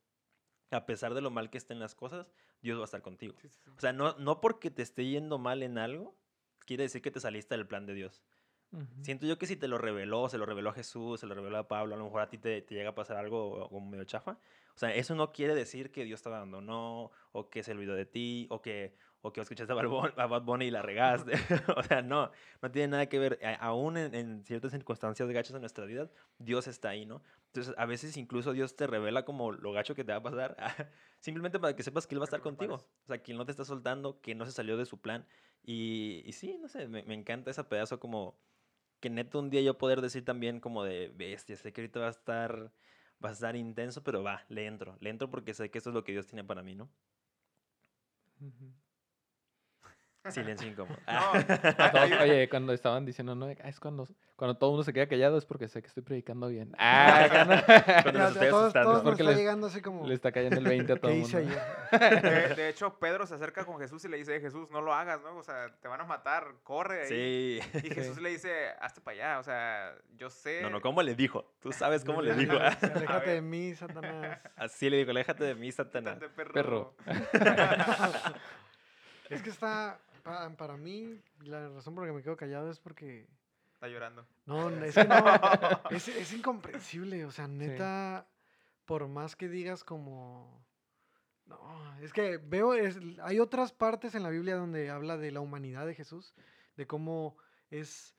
Speaker 2: a pesar de lo mal que estén las cosas, Dios va a estar contigo. Sí, sí, sí. O sea, no, no porque te esté yendo mal en algo, quiere decir que te saliste del plan de Dios. Uh -huh. Siento yo que si te lo reveló, se lo reveló a Jesús, se lo reveló a Pablo, a lo mejor a ti te, te llega a pasar algo como medio chafa. O sea, eso no quiere decir que Dios te abandonó, o que se olvidó de ti, o que, o que escuchaste a Bad Bunny y la regaste. [LAUGHS] o sea, no, no tiene nada que ver. Aún en, en, ciertas circunstancias gachas en nuestra vida, Dios está ahí, ¿no? Entonces, a veces incluso Dios te revela como lo gacho que te va a pasar, [LAUGHS] simplemente para que sepas que Él va a estar contigo. O sea, que Él no te está soltando, que no se salió de su plan. Y, y sí, no sé, me, me, encanta ese pedazo como que neto un día yo poder decir también como de bestia, sé que ahorita va a estar, va a estar intenso, pero va, le entro, le entro porque sé que eso es lo que Dios tiene para mí, ¿no? Silencio incómodo.
Speaker 1: No, [LAUGHS] oye, cuando estaban diciendo, no, es cuando, cuando todo el mundo se queda callado es porque sé que estoy predicando bien. [LAUGHS] Ah,
Speaker 3: cuando todos, todos es porque le, llegando así como...
Speaker 1: le está cayendo el 20 a [LAUGHS] todo el mundo.
Speaker 4: De, de, hecho, Pedro se acerca con Jesús y le dice, Jesús, no lo hagas, ¿no? O sea, te van a matar, corre.
Speaker 2: Sí.
Speaker 4: Y, y Jesús le dice, hazte para allá, o sea, yo sé...
Speaker 2: No, no, ¿cómo le dijo? Tú sabes cómo le dijo.
Speaker 3: Aléjate de mí, Satanás.
Speaker 2: Así le dijo, aléjate de mí, Satanás.
Speaker 4: perro.
Speaker 1: perro.
Speaker 3: es que está para, para, mí, la razón por la que me quedo callado es porque...
Speaker 4: Está llorando.
Speaker 3: No, es que no, [LAUGHS] es, es, incomprensible, o sea, neta, sí. por más que digas como... No, es que veo, es, hay otras partes en la Biblia donde habla de la humanidad de Jesús, de cómo es,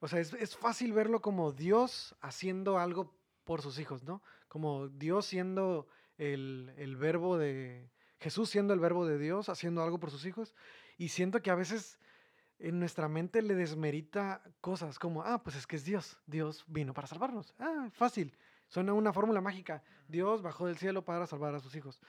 Speaker 3: o sea, es, es fácil verlo como Dios haciendo algo por sus hijos, ¿no? Como Dios siendo el, el verbo de, Jesús siendo el verbo de Dios, haciendo algo por sus hijos. Y siento que a veces en nuestra mente le desmerita cosas como, ah, pues es que es Dios. Dios vino para salvarnos. Ah, fácil. Suena una fórmula mágica. Dios bajó del cielo para salvar a sus hijos.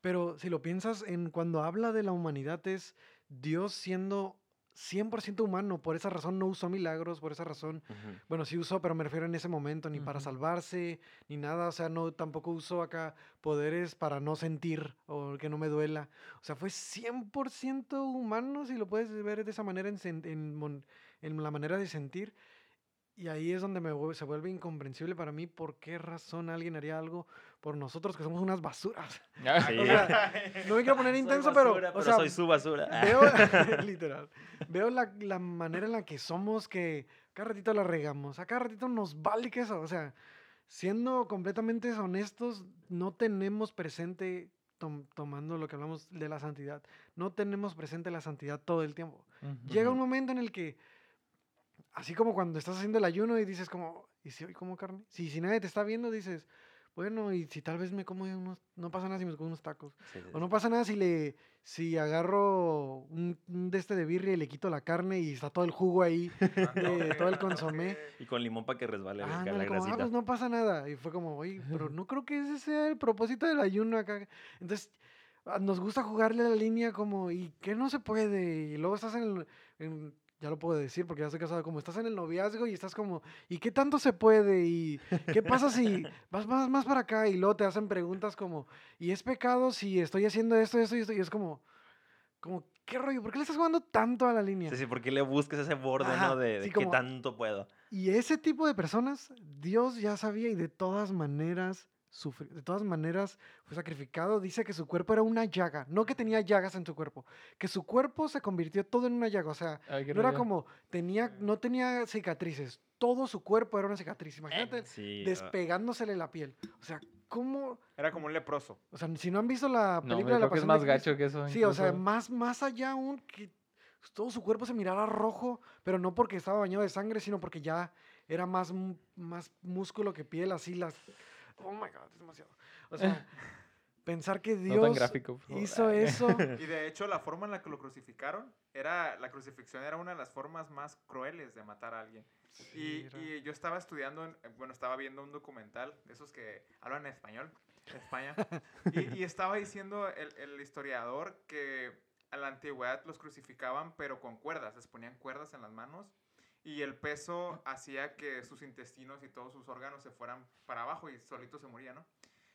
Speaker 3: Pero si lo piensas en cuando habla de la humanidad es Dios siendo 100% humano, por esa razón no usó milagros, por esa razón, uh -huh. bueno, sí usó, pero me refiero en ese momento, ni uh -huh. para salvarse, ni nada, o sea, no, tampoco usó acá poderes para no sentir o que no me duela, o sea, fue 100% humano, si lo puedes ver de esa manera, en, en, en la manera de sentir, y ahí es donde me, se vuelve incomprensible para mí por qué razón alguien haría algo por nosotros que somos unas basuras.
Speaker 2: Ah, sí. [LAUGHS]
Speaker 3: o sea, no me quiero poner intenso,
Speaker 2: basura,
Speaker 3: pero,
Speaker 2: pero.
Speaker 3: O sea,
Speaker 2: soy su basura.
Speaker 3: Veo, [LAUGHS] [LAUGHS] literal. Veo la, la, manera en la que somos que cada ratito la regamos. A cada ratito nos vale que eso. O sea, siendo completamente honestos, no tenemos presente tom, tomando lo que hablamos de la santidad, no tenemos presente la santidad todo el tiempo. Uh -huh. Llega un momento en el que así como cuando estás haciendo el ayuno y dices como, ¿y si hoy como carne? Si, si nadie te está viendo, dices, bueno, y si tal vez me como unos, no pasa nada si me como unos tacos. Sí, sí, o no pasa nada si le, si agarro un, un, de este de birria y le quito la carne y está todo el jugo ahí, [LAUGHS] de, todo el consomé.
Speaker 2: Y con limón para que resbale
Speaker 3: ah, no,
Speaker 2: la
Speaker 3: como, ah, pues no pasa nada. Y fue como, oye, pero no creo que ese sea el propósito del ayuno acá. Entonces, ah, nos gusta jugarle a la línea como, ¿y qué no se puede? Y luego estás en, el- en- ya lo puedo decir porque ya estoy casado, como estás en el noviazgo y estás como, ¿y qué tanto se puede? ¿Y qué pasa si vas más, más para acá? Y luego te hacen preguntas como, ¿y es pecado si estoy haciendo esto, esto y esto? Y es como, como, ¿qué rollo? ¿Por qué le estás jugando tanto a la línea?
Speaker 2: Sí, sí, ¿por qué le buscas ese borde,
Speaker 3: Ajá,
Speaker 2: no? De, de
Speaker 3: sí,
Speaker 2: qué
Speaker 3: como-
Speaker 2: tanto puedo.
Speaker 3: Y ese tipo de personas, Dios ya sabía y de todas maneras sufrió, de todas maneras fue sacrificado. Dice que su cuerpo era una llaga, no que tenía llagas en su cuerpo, que su cuerpo se convirtió todo en una llaga. O sea,
Speaker 1: Ay,
Speaker 3: no era como, tenía, no tenía cicatrices, todo su cuerpo era una cicatriz. Imagínate
Speaker 2: Sí, ah,
Speaker 3: despegándosele la piel. O sea, ¿cómo?
Speaker 4: Era como un leproso.
Speaker 3: O sea, si no han visto la película de la
Speaker 1: creo que es más
Speaker 3: de
Speaker 1: gacho que eso.
Speaker 3: Sí, o sea, más, más allá aún que todo su cuerpo se mirara rojo, pero no porque estaba bañado de sangre, sino porque ya era más, más músculo que piel, así las... Oh my God, es demasiado. O sea, [LAUGHS] pensar que
Speaker 1: No tan
Speaker 3: Dios
Speaker 1: gráfico, por favor.
Speaker 3: hizo eso. [LAUGHS]
Speaker 4: Y de hecho, la forma en la que lo crucificaron, era, la crucifixión era una de las formas más crueles de matar a alguien. Y,
Speaker 3: Sí, era-
Speaker 4: y yo estaba estudiando, en- eh, bueno, estaba viendo un documental, de esos que hablan en español, de España, [LAUGHS] y, y estaba diciendo el, el historiador que en la antigüedad los crucificaban, pero con cuerdas, les ponían cuerdas en las manos, y el peso hacía que sus intestinos y todos sus órganos se fueran para abajo y solito se moría, ¿no?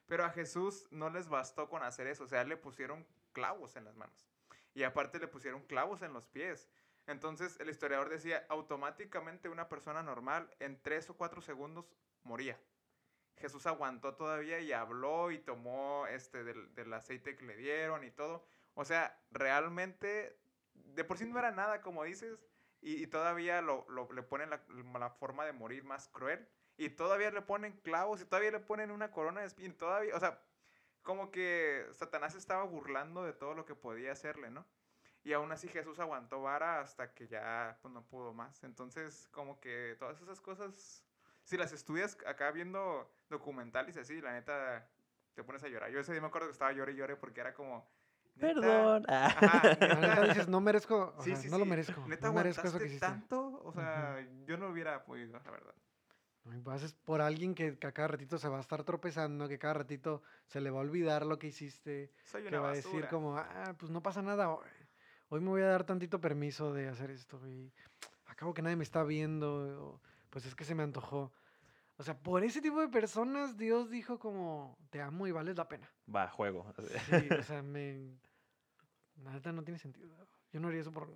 Speaker 4: Pero a Jesús no les bastó con hacer eso, o sea, le pusieron clavos en las manos. Y aparte le pusieron clavos en los pies. Entonces el historiador decía, automáticamente una persona normal en tres o cuatro segundos moría. Jesús aguantó todavía y habló y tomó este del, del aceite que le dieron y todo. O sea, realmente, de por sí no era nada, como dices, y, y todavía lo, lo- le ponen la, la forma de morir más cruel. Y todavía le ponen clavos y todavía le ponen una corona de espinas. Todavía, o sea, como que Satanás estaba burlando de todo lo que podía hacerle, ¿no? Y aún así Jesús aguantó vara hasta que ya pues, no pudo más. Entonces, como que todas esas cosas, si las estudias acá viendo documentales así, la neta, te pones a llorar. Yo ese día me acuerdo que estaba llorando y lloré porque era como...
Speaker 2: Perdón. Ah.
Speaker 4: Ajá, [LAUGHS]
Speaker 3: neta dices, no merezco, o
Speaker 4: sí,
Speaker 3: sea,
Speaker 4: sí,
Speaker 3: no lo merezco.
Speaker 4: Neta,
Speaker 3: no merezco eso que hiciste.
Speaker 4: tanto, o sea, yo no hubiera podido, la verdad.
Speaker 3: Haces por alguien que, que a cada ratito se va a estar tropezando, que cada ratito se le va a olvidar lo que hiciste,
Speaker 4: Soy
Speaker 3: que va a
Speaker 4: basura.
Speaker 3: decir como, ah, pues no pasa nada, hoy, hoy me voy a dar tantito permiso de hacer esto y acabo que nadie me está viendo, o, pues es que se me antojó. O sea, por ese tipo de personas Dios dijo como, te amo y vales la pena.
Speaker 2: Va, juego.
Speaker 3: Sí, [LAUGHS] o sea, me... La neta no tiene sentido. Yo no haría eso por...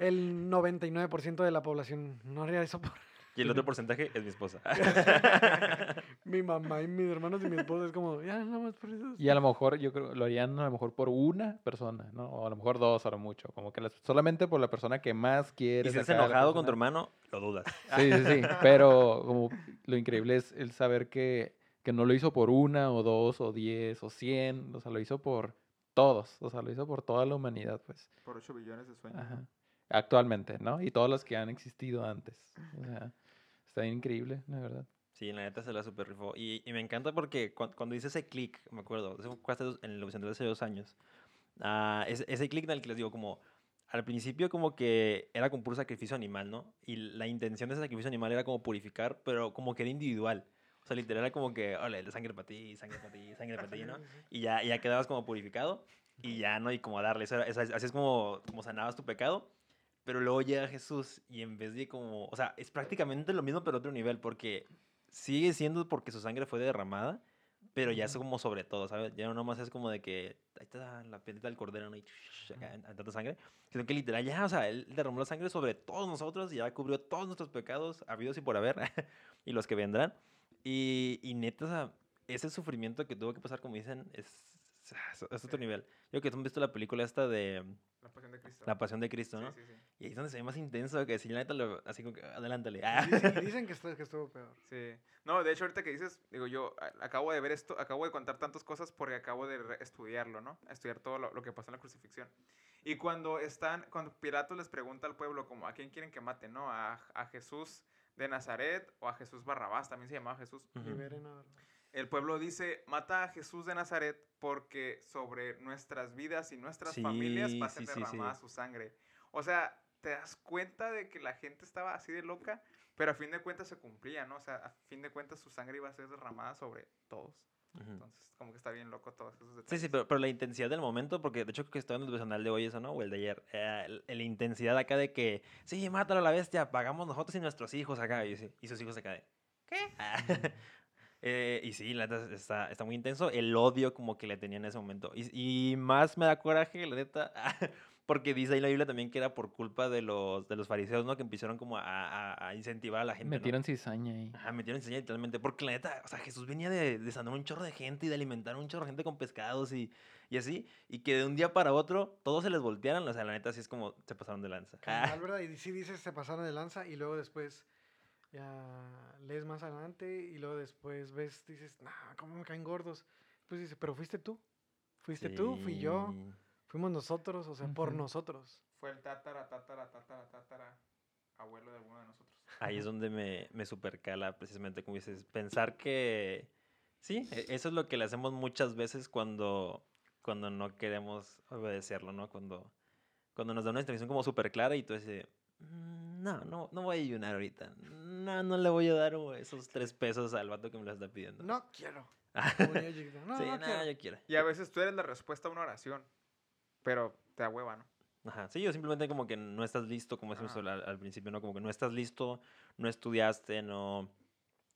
Speaker 3: El 99% de la población no haría eso por
Speaker 2: Y el [LAUGHS] otro porcentaje es mi esposa. [LAUGHS]
Speaker 3: mi mamá y mis hermanos y mi esposa. Es como, ya, nada más por eso.
Speaker 1: Y a lo mejor, yo creo, lo harían a lo mejor por una persona, ¿no? O a lo mejor dos, a lo mucho. Como que las- solamente por la persona que más
Speaker 2: y
Speaker 1: quiere.
Speaker 2: si estás enojado con tu hermano, lo dudas. [LAUGHS]
Speaker 1: Sí, sí, sí. Pero como lo increíble es el saber que, que no lo hizo por una o dos o diez o cien. O sea, lo hizo por todos. O sea, lo hizo por toda la humanidad, pues.
Speaker 4: Por 8 billones de sueños.
Speaker 1: Ajá. Actualmente, ¿no? Y todos los que han existido antes. O sea, está bien increíble, la verdad.
Speaker 2: Sí, la neta se la super rifó. Y, y me encanta porque cuan- cuando hice ese click, me acuerdo, eso fue hace dos- en el hace dos años. ah, ese, ese click en el que les digo, como al principio, como que era con puro sacrificio animal, ¿no? Y la intención de ese sacrificio animal era como purificar, pero como que era individual. O sea, literal era como que, ole, sangre para ti, sangre para ti, sangre para ti, ¿no? Y ya, ya quedabas como purificado y ya no, y como a darle. Eso eso es- así es como, como sanabas tu pecado. Pero luego llega Jesús y en vez de como, o sea, es prácticamente lo mismo pero otro nivel porque sigue siendo porque su sangre fue derramada, pero ya es como sobre todo, ¿sabes? Ya no nomás es como de que ahí está la piedrita del cordero, ¿no? Y acá, tanta sangre, sino que literal ya, o sea, él derramó la sangre sobre todos nosotros y ya cubrió todos nuestros pecados habidos y por haber [LAUGHS] y los que vendrán. Y, y neta, o sea, ese sufrimiento que tuvo que pasar, como dicen, es, es, es otro
Speaker 4: Sí.
Speaker 2: nivel. Yo que tú has visto la película esta de
Speaker 4: La pasión de Cristo.
Speaker 2: La Pasión de Cristo, ¿no?
Speaker 4: Sí, sí, sí.
Speaker 2: Y ahí es donde se ve más intenso, que si la neta, lo, así como que, adelántale. Ah.
Speaker 3: Dicen, dicen que, estuvo, que estuvo peor. [LAUGHS]
Speaker 4: Sí. No, de hecho, ahorita que dices, digo, yo acabo de ver esto, acabo de contar tantas cosas porque acabo de estudiarlo, ¿no? Estudiar todo lo, lo que pasó en la crucifixión. Y cuando están, cuando Pilato les pregunta al pueblo, como, ¿a quién quieren que maten, no? ¿A, a Jesús de Nazaret o a Jesús Barrabás? También se llamaba Jesús.
Speaker 3: Liberen a-
Speaker 4: El pueblo dice, mata a Jesús de Nazaret porque sobre nuestras vidas y nuestras familias va a ser
Speaker 2: Sí, sí, sí, sí.
Speaker 4: derramada su sangre. O sea, ¿te das cuenta de que la gente estaba así de loca? Pero a fin de cuentas se cumplía, ¿no? O sea, a fin de cuentas su sangre iba a ser derramada sobre todos. Entonces, como que está bien loco todos esos detalles.
Speaker 2: Sí, sí, pero, pero la intensidad del momento, porque de hecho creo que estaba en el personal de hoy eso, ¿no? O el de ayer. eh, el- la intensidad acá de que, sí, mátalo a la bestia, pagamos nosotros y nuestros hijos acá. Y, sí, y sus hijos acá de, ¿qué? [LAUGHS] Eh, y sí, la neta está, está muy intenso. El odio como que le tenía en ese momento. Y, y más me da coraje, la neta, [LAUGHS] porque dice ahí la Biblia también que era por culpa de los, de los fariseos, ¿no? Que empezaron como a, a- a incentivar a la gente. ¿no?
Speaker 1: Metieron cizaña ahí.
Speaker 2: Ajá, metieron cizaña literalmente. Porque la neta, o sea, Jesús venía de, de sanar un chorro de gente y de alimentar un chorro de gente con pescados y, y así. Y que de un día para otro todos se les voltearan. O sea, la neta, sí es como se pasaron de lanza.
Speaker 3: Cabal,
Speaker 2: Ah, [LAUGHS]
Speaker 3: ¿verdad? Y sí dices, se pasaron de lanza y luego después ya lees más adelante y luego después ves, dices, nah, ¿cómo me caen gordos? Pues dices, pero fuiste tú. Fuiste tú, fui yo, fuimos nosotros, o sea, por nosotros.
Speaker 4: Fue el tatara, tatara, tatara, tatara, abuelo de alguno de nosotros.
Speaker 2: Ahí es donde me, me supercala precisamente, como dices, pensar que... Sí, e- eso es lo que le hacemos muchas veces cuando, cuando no queremos obedecerlo, ¿no? Cuando, cuando nos da una instrucción como súper clara y tú dices, "Mm, no, no, no voy a ayunar ahorita. No, no le voy a dar esos tres pesos al vato que me lo está pidiendo.
Speaker 3: No quiero. [LAUGHS] No,
Speaker 2: sí,
Speaker 3: no
Speaker 2: no,
Speaker 3: quiero.
Speaker 2: yo quiero.
Speaker 4: Y a veces tú eres la respuesta a una oración, pero te da hueva, ¿no?
Speaker 2: Ajá, sí, yo simplemente como que no estás listo, como decimos al, al principio, ¿no? Como que no estás listo, no estudiaste, no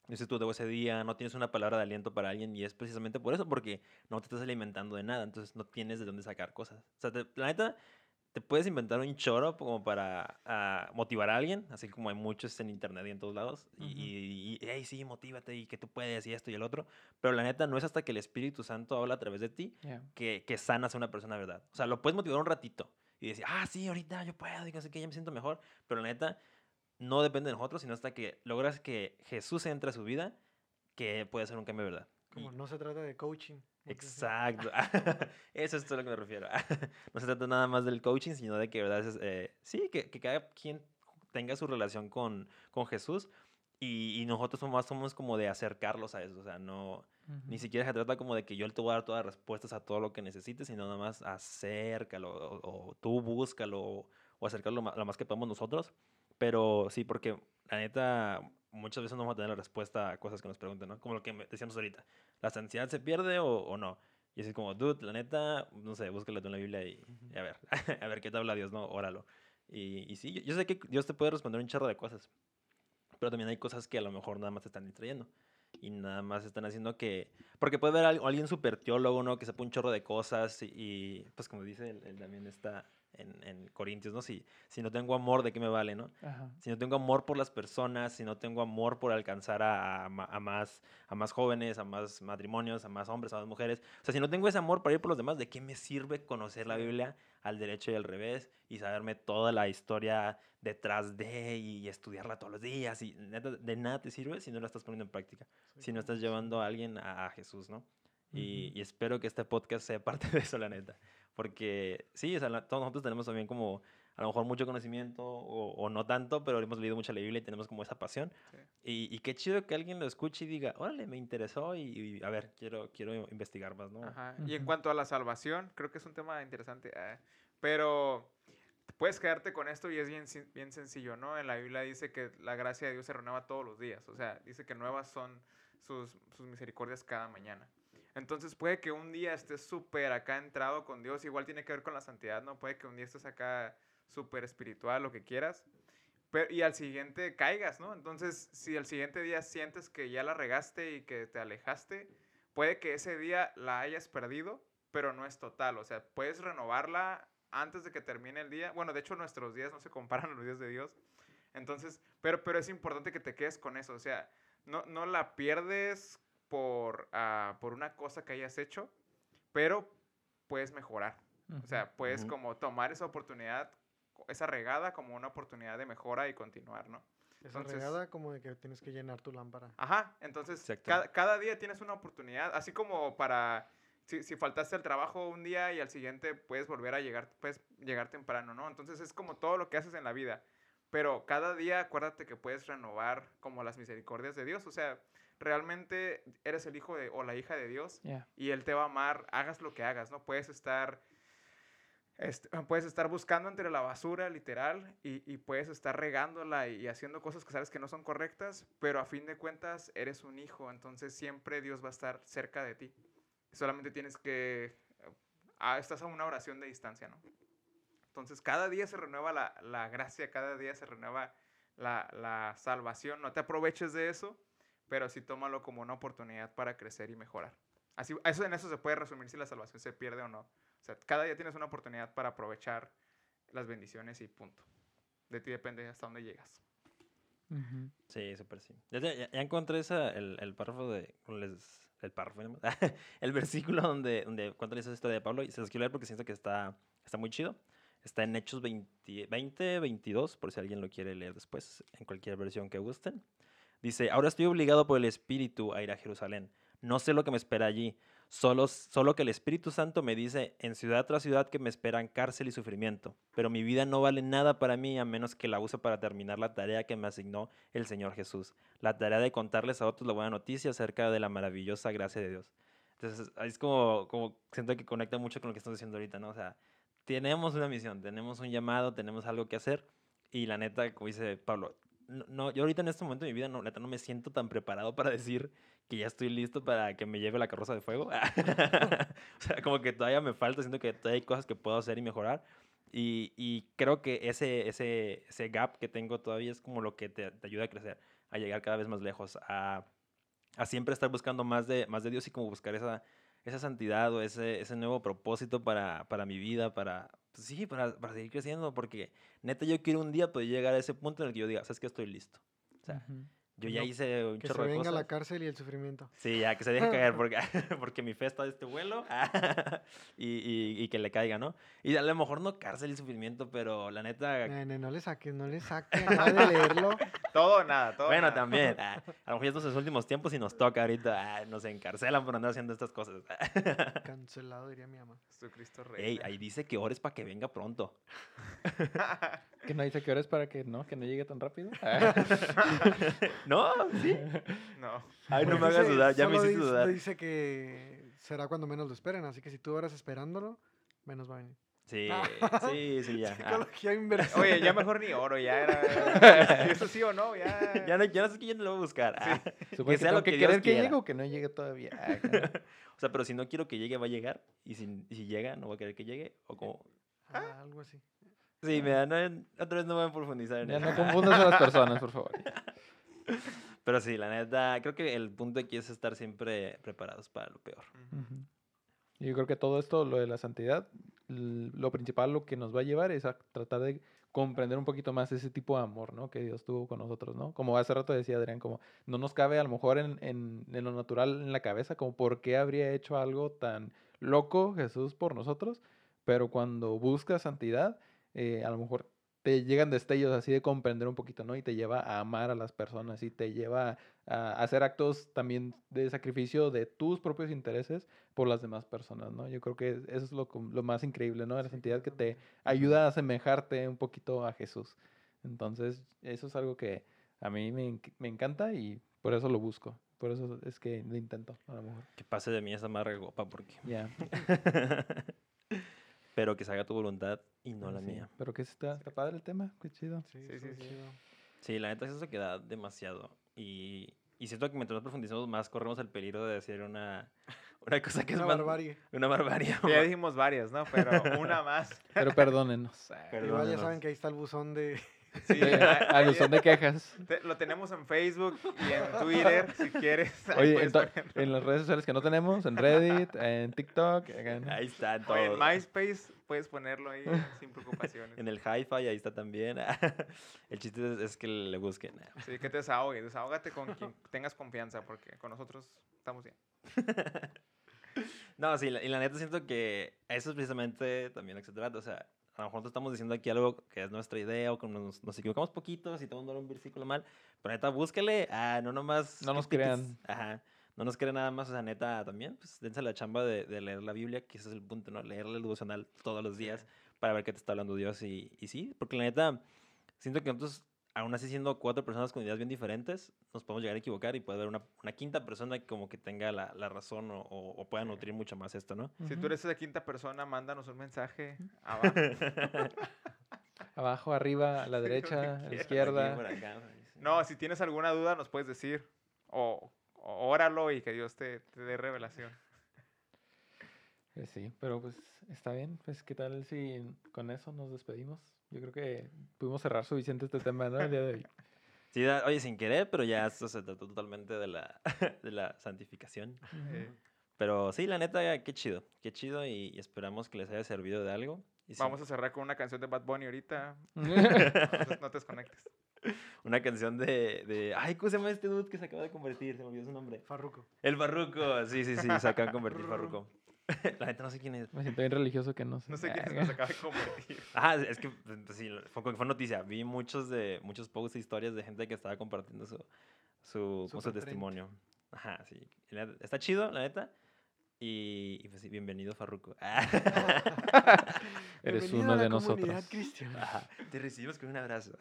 Speaker 2: no hiciste tu ese día, no tienes una palabra de aliento para alguien y es precisamente por eso, porque no te estás alimentando de nada, entonces no tienes de dónde sacar cosas. O sea, te- la neta, te puedes inventar un choro como para ah, motivar a alguien, así como hay muchos en internet y en todos lados, y,
Speaker 1: Ujú.
Speaker 2: y, y, hey, sí, motívate y que tú puedes y esto y el otro, pero la neta no es hasta que el Espíritu Santo habla a través de ti que, que sanas a una persona, de ¿verdad? O sea, lo puedes motivar un ratito y decir, ah, sí, ahorita yo puedo, y no sé qué, ya me siento mejor. Pero la neta, no depende de nosotros, sino hasta que logras que Jesús entre a su vida, que puede ser un cambio, de ¿verdad? Y-
Speaker 3: Como no se trata de coaching.
Speaker 2: Exacto. [LAUGHS] Eso es todo lo que me refiero. [LAUGHS] no se trata nada más del coaching, sino de que, ¿verdad? Es, eh, sí, que, que cada quien tenga su relación con, con Jesús y, y nosotros somos, somos como de acercarlos a eso. O sea, no, ni siquiera se trata como de que yo te voy a dar todas las respuestas a todo lo que necesites, sino nada más acércalo o, o tú búscalo o, o acercarlo lo más que podamos nosotros. Pero sí, porque la neta, muchas veces no vamos a tener la respuesta a cosas que nos pregunten, ¿no? Como lo que decíamos ahorita. ¿La santidad se pierde o, o no? Y así como, dude, la neta, no sé, búscalo tú en la Biblia y, y a ver, [LAUGHS] a ver qué te habla Dios, ¿no? Óralo. Y, y sí, yo, yo sé que Dios te puede responder un chorro de cosas, pero también hay cosas que a lo mejor nada más te están distrayendo y nada más están haciendo que... Porque puede haber al- alguien súper teólogo, ¿no? Que sepa un chorro de cosas y, y, pues como dice, él, él también está en, en Corintios, ¿no? Si, si no tengo amor, ¿de qué me vale, no?
Speaker 1: Ajá.
Speaker 2: Si no tengo amor por las personas, si no tengo amor por alcanzar a, a ma- a más, a más jóvenes, a más matrimonios, a más hombres, a más mujeres. O sea, si no tengo ese amor para ir por los demás, ¿de qué me sirve conocer la Biblia al derecho y al revés y saberme toda la historia detrás de y estudiarla todos los días? Y neta, de nada te sirve si no la estás poniendo en práctica, si no estás llevando a alguien a, a Jesús, ¿no? Y espero que este podcast sea [LAUGHS] parte de eso, la neta. Porque sí, o sea, la- todos nosotros tenemos también como a lo mejor mucho conocimiento o, o no tanto, pero hemos leído mucha la Biblia y tenemos como esa pasión.
Speaker 4: Sí.
Speaker 2: Y, y qué chido que alguien lo escuche y diga, órale, me interesó y, y, a ver, quiero, quiero investigar más, ¿no?
Speaker 4: Ajá. Y en cuanto a la salvación, creo que es un tema interesante. eh, pero puedes quedarte con esto y es bien, bien sencillo, ¿no? En la Biblia dice que la gracia de Dios se renueva todos los días. O sea, dice que nuevas son sus, sus misericordias cada mañana. Entonces puede que un día estés súper acá entrado con Dios, igual tiene que ver con la santidad, ¿no? Puede que un día estés acá súper espiritual, lo que quieras, pero, y al siguiente caigas, ¿no? Entonces, si al siguiente día sientes que ya la regaste y que te alejaste, puede que ese día la hayas perdido, pero no es total. O sea, puedes renovarla antes de que termine el día. Bueno, de hecho, nuestros días no se comparan a los días de Dios. Entonces, pero, pero es importante que te quedes con eso. O sea, no, no la pierdes por, ah, por una cosa que hayas hecho, pero puedes mejorar. O sea, puedes
Speaker 2: Ujú.
Speaker 4: como tomar esa oportunidad, esa regada como una oportunidad de mejora y continuar, ¿no?
Speaker 3: Esa
Speaker 4: entonces-
Speaker 3: regada como de que tienes que llenar tu lámpara.
Speaker 4: Ajá, entonces cada, cada día tienes una oportunidad, así como para, si, si faltaste al trabajo un día y al siguiente puedes volver a llegar, puedes llegar temprano, ¿no? Entonces es como todo lo que haces en la vida, pero cada día acuérdate que puedes renovar como las misericordias de Dios, o sea, realmente eres el hijo de, o la hija de Dios y Él te va a amar, hagas lo que hagas, ¿no? Puedes estar este, puedes estar buscando entre la basura, literal, y, y puedes estar regándola y, y haciendo cosas que sabes que no son correctas, pero a fin de cuentas eres un hijo, entonces siempre Dios va a estar cerca de ti. Solamente tienes que... ah, estás a una oración de distancia, ¿no? Entonces cada día se renueva la, la gracia, cada día se renueva la, la salvación. No te aproveches de eso, pero sí tómalo como una oportunidad para crecer y mejorar. Así, eso, en eso se puede resumir si la salvación se pierde o no. O sea, cada día tienes una oportunidad para aprovechar las bendiciones y punto. De ti depende hasta dónde llegas.
Speaker 1: Ujú.
Speaker 2: Sí, súper sí. Ya, ya- ya encontré esa, el, el párrafo de... les- el párrafo, ¿no? [LAUGHS] el versículo donde, donde cuenta esa historia de Pablo y se los quiero leer porque siento que está, está muy chido. Está en Hechos 20, 20, 22, por si alguien lo quiere leer después, en cualquier versión que gusten. Dice, ahora estoy obligado por el Espíritu a ir a Jerusalén. No sé lo que me espera allí. Solo, solo que el Espíritu Santo me dice en ciudad tras ciudad que me esperan cárcel y sufrimiento. Pero mi vida no vale nada para mí a menos que la use para terminar la tarea que me asignó el Señor Jesús. La tarea de contarles a otros la buena noticia acerca de la maravillosa gracia de Dios. Entonces, es como, como siento que conecta mucho con lo que estamos diciendo ahorita, ¿no? O sea, tenemos una misión, tenemos un llamado, tenemos algo que hacer. Y la neta, como dice Pablo, no, no, yo ahorita en este momento de mi vida, no, no me siento tan preparado para decir que ya estoy listo para que me lleve la carroza de fuego. [LAUGHS] o sea, como que todavía me falta, siento que todavía hay cosas que puedo hacer y mejorar. Y, y creo que ese, ese, ese gap que tengo todavía es como lo que te, te ayuda a crecer, a llegar cada vez más lejos, a, a siempre estar buscando más de, más de Dios y como buscar esa, esa santidad o ese, ese nuevo propósito para, para mi vida, para, pues sí, para, para seguir creciendo, porque neta yo quiero un día poder llegar a ese punto en el que yo diga, sabes que estoy listo. O sea. Yo ya
Speaker 3: no-
Speaker 2: hice un
Speaker 3: Que se
Speaker 2: chorro de
Speaker 3: venga
Speaker 2: cosas.
Speaker 3: la cárcel y el sufrimiento.
Speaker 2: Sí, ya, que se deje caer [LAUGHS] porque, [LAUGHS] porque mi fe está de este vuelo [LAUGHS] y, y, y que le caiga, ¿no? Y a lo mejor no cárcel y sufrimiento, pero la neta,
Speaker 3: Nene, no le saques, no le saques. Acaba de leerlo.
Speaker 4: Todo nada, todo
Speaker 2: bueno,
Speaker 4: nada.
Speaker 2: también, ah, a lo mejor estos son los últimos tiempos y nos toca ahorita, ah, nos encarcelan por andar haciendo estas cosas.
Speaker 3: Cancelado, diría mi mamá.
Speaker 4: Jesucristo Rey.
Speaker 2: Ey, ahí dice que ores para que venga pronto.
Speaker 1: Que no dice que hora es para que no, que no llegue tan rápido. [LAUGHS] [LAUGHS]
Speaker 2: ¿No? ¿Sí?
Speaker 4: No.
Speaker 2: Ay, no me hagas dudar, ya me hiciste
Speaker 3: dice-
Speaker 2: dudar.
Speaker 3: Dice que será cuando menos lo esperen, así que si tú oras esperándolo, menos va a venir.
Speaker 2: Sí, sí, sí, ya. [LAUGHS] Ah,
Speaker 3: Psicología inversa.
Speaker 4: Oye, ya mejor ni oro, ya era. Eso sí o no, ya.
Speaker 2: ya, no, ya no sé quién lo va a buscar. ah.
Speaker 1: Supongo
Speaker 2: Que
Speaker 1: que
Speaker 2: sea lo
Speaker 1: que,
Speaker 2: que Dios
Speaker 1: querer que llegue o que no llegue todavía. Ah.
Speaker 2: O sea, pero si no quiero que llegue, va a llegar. Y si, y si llega, no voy a querer que llegue. O como...
Speaker 3: Ah, algo así.
Speaker 2: Sí, mira, no, otra vez no voy a profundizar en
Speaker 1: ya
Speaker 2: eso.
Speaker 1: no confundas a las personas, por favor. [LAUGHS]
Speaker 2: Pero sí, la neta, creo que el punto aquí es estar siempre preparados para lo peor.
Speaker 1: Ujú. Y Yo creo que todo esto, lo de la santidad, lo principal, lo que nos va a llevar es a tratar de comprender un poquito más ese tipo de amor, ¿no? Que Dios tuvo con nosotros, ¿no? Como hace rato decía Adrián, como no nos cabe a lo mejor en, en- en lo natural en la cabeza, como por qué habría hecho algo tan loco Jesús por nosotros, pero cuando buscas santidad, eh, a lo mejor te llegan destellos así de comprender un poquito, ¿no? Y te lleva a amar a las personas y te lleva a hacer actos también de sacrificio de tus propios intereses por las demás personas, ¿no? Yo creo que eso es lo, lo más increíble, ¿no? La santidad que te ayuda a asemejarte un poquito a Jesús. Entonces, eso es algo que a mí me, me encanta y por eso lo busco. Por eso es que lo intento, a lo mejor.
Speaker 2: Que pase de mí esa amarga copa porque...
Speaker 1: Ya. [LAUGHS]
Speaker 2: Pero que se haga tu voluntad y no la
Speaker 1: sí,
Speaker 2: mía.
Speaker 1: Pero que está, está padre el tema, qué chido.
Speaker 3: Sí,
Speaker 4: Sí, sí, sí.
Speaker 3: chido.
Speaker 2: Sí, la neta es eso que da demasiado. Y, y siento que mientras más profundizamos más, corremos el peligro de decir una, [LAUGHS] una cosa que
Speaker 3: Una
Speaker 2: es más-
Speaker 3: barbarie.
Speaker 2: Una barbarie.
Speaker 4: Ya dijimos varias, ¿no? Pero una [LAUGHS] más.
Speaker 1: Pero perdónenos.
Speaker 2: Perdón.
Speaker 3: Igual ya
Speaker 2: Perdónenos.
Speaker 3: saben que ahí está el buzón de...
Speaker 4: Sí,
Speaker 1: De-
Speaker 4: ahí-
Speaker 1: a buzón de quejas.
Speaker 4: te- lo tenemos en Facebook y en Twitter, si quieres. ahí
Speaker 1: Oye,
Speaker 4: ponerlo.
Speaker 1: en las redes sociales que no tenemos, en Reddit, en TikTok, en-
Speaker 2: Ahí está en
Speaker 4: en. MySpace puedes ponerlo ahí sin preocupaciones.
Speaker 2: En el hi-fi, ahí está también. [LAUGHS] el chiste es, es que le busquen.
Speaker 4: Sí, que te desahogues. Desahógate con quien tengas confianza, porque con nosotros estamos bien. [LAUGHS]
Speaker 2: No, sí, la- y la neta siento que eso es precisamente también lo que se trata. O sea, a lo mejor nosotros estamos diciendo aquí algo que es nuestra idea o que nos, nos equivocamos poquito, si estamos dando un versículo mal. Pero neta, búsquele. Ah, no nomás.
Speaker 1: No nos crean.
Speaker 2: Ajá. No nos crean nada más. O sea, neta, también, pues dense la chamba de, de leer la Biblia, que ese es el punto, ¿no? Leerle el devocional todos los días para ver qué te está hablando Dios. Y, y sí, porque la neta, siento que nosotros aún así siendo cuatro personas con ideas bien diferentes, nos podemos llegar a equivocar y puede haber una, una quinta persona que como que tenga la, la razón o, o- o pueda nutrir mucho más esto, ¿no?
Speaker 4: Si tú eres esa quinta persona, mándanos un mensaje abajo. [LAUGHS]
Speaker 1: Abajo, arriba, a la derecha, a la izquierda.
Speaker 2: por acá, sí.
Speaker 4: No, si tienes alguna duda, nos puedes decir. O, o óralo y que Dios te, te dé revelación.
Speaker 1: Pues sí, pero pues está bien. Pues qué tal si con eso nos despedimos. Yo creo que pudimos cerrar suficiente este tema, ¿no? El día de hoy.
Speaker 2: Sí, da- oye, sin querer, pero ya esto se trató totalmente de la, [LAUGHS] de la santificación.
Speaker 4: Eh,
Speaker 2: Pero sí, la neta, qué chido, qué chido y, y esperamos que les haya servido de algo. Y sí,
Speaker 4: Vamos a cerrar con una canción de Bad Bunny ahorita. [LAUGHS] No te, no te desconectes.
Speaker 2: Una canción de, de... Ay, ¿cómo se llama este dude que se acaba de convertir? Se me olvidó su nombre.
Speaker 3: Farruko.
Speaker 2: El Barruco, sí, sí, sí, se acaba de convertir Farruco. [LAUGHS] La neta no sé quién es.
Speaker 1: Me siento bien religioso que no sé.
Speaker 4: No sé quién es que se acaba de convertir. [LAUGHS]
Speaker 2: Ah, es que pues, sí, fue, fue noticia. Vi muchos de muchos posts e historias de gente que estaba compartiendo su, su, como su testimonio. Ajá, sí. Está chido, la neta. Y, y pues sí, bienvenido, Farruko. [LAUGHS]
Speaker 1: Eres
Speaker 3: Bienvenido
Speaker 1: uno
Speaker 3: a la
Speaker 1: de nosotros.
Speaker 3: cristiana.
Speaker 2: Ajá, Te recibimos con un abrazo.